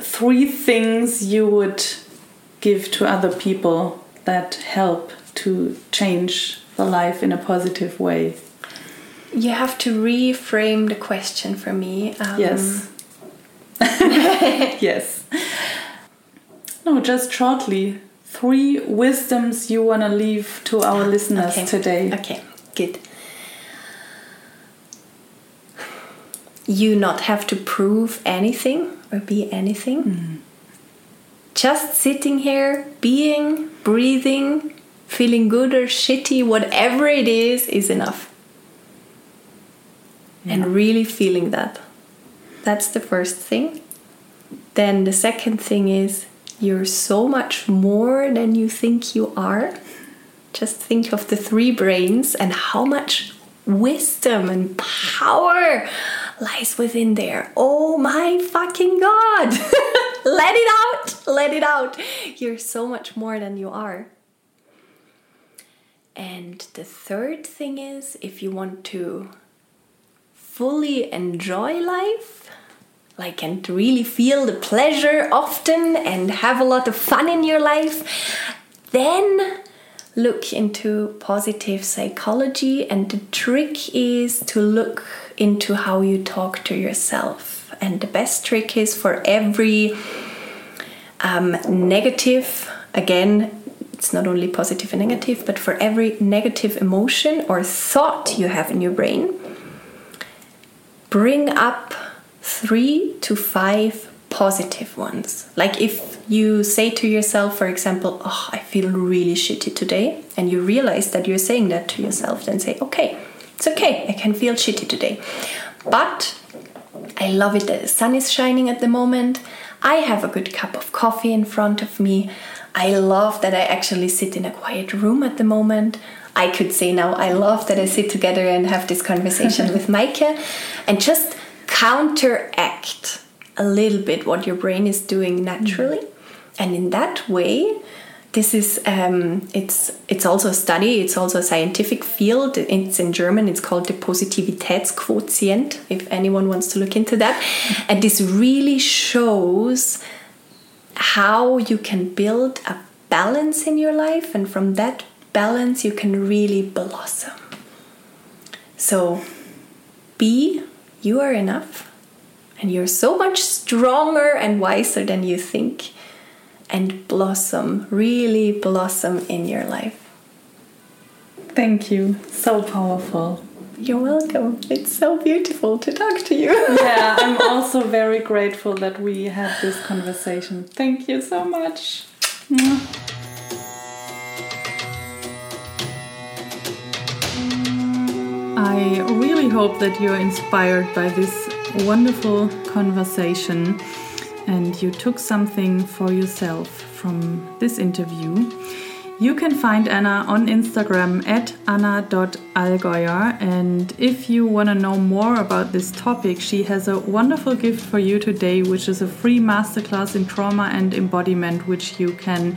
three things you would give to other people that help to change the life in a positive way? You have to reframe the question for me. Um, yes. yes. No, just shortly. Three wisdoms you want to leave to our listeners okay. today. Okay, good. You not have to prove anything or be anything. Mm just sitting here, being, breathing, feeling good or shitty, whatever it is, is enough. Yeah. And really feeling that. That's the first thing. Then the second thing is you're so much more than you think you are. Just think of the three brains and how much wisdom and power lies within there. Oh my fucking god! let it out! Let it out! You're so much more than you are. And the third thing is if you want to fully enjoy life, like and really feel the pleasure often and have a lot of fun in your life, then look into positive psychology. And the trick is to look into how you talk to yourself. And the best trick is for every um, negative, again, it's not only positive and negative, but for every negative emotion or thought you have in your brain, bring up three to five positive ones. Like if you say to yourself, for example, oh, I feel really shitty today, and you realize that you're saying that to yourself, then say, okay, it's okay, I can feel shitty today. But I love it that the sun is shining at the moment. I have a good cup of coffee in front of me. I love that I actually sit in a quiet room at the moment. I could say now, I love that I sit together and have this conversation with Maike and just counteract a little bit what your brain is doing naturally. Mm. And in that way, this is um, it's it's also a study it's also a scientific field. It's in german it's called the positivitätsquotient if anyone wants to look into that. And this really shows how you can build a balance in your life and from that balance you can really blossom. So be you are enough and you're so much stronger and wiser than you think and blossom, really blossom in your life. Thank you. So powerful. You're welcome. It's so beautiful to talk to you. yeah, I'm also very grateful that we had this conversation. Thank you so much. I really hope that you're inspired by this wonderful conversation and you took something for yourself from this interview, you can find Anna on Instagram at anna.allgäuer. And if you want to know more about this topic, she has a wonderful gift for you today, which is a free masterclass in trauma and embodiment, which you can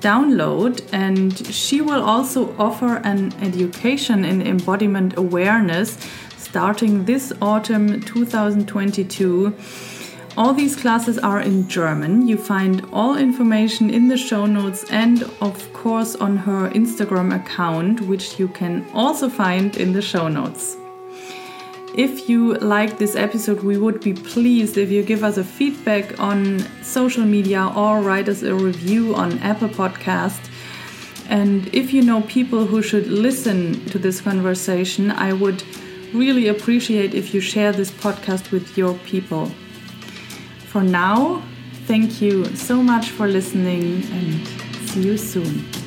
download. And she will also offer an education in embodiment awareness starting this autumn 2022 all these classes are in German. You find all information in the show notes and, of course, on her Instagram account, which you can also find in the show notes. if you like this episode, we would be pleased if you give us a feedback on social media or write us a review on Apple Podcast. And if you know people who should listen to this conversation, I would really appreciate if you share this podcast with your people. For now, thank you so much for listening and see you soon.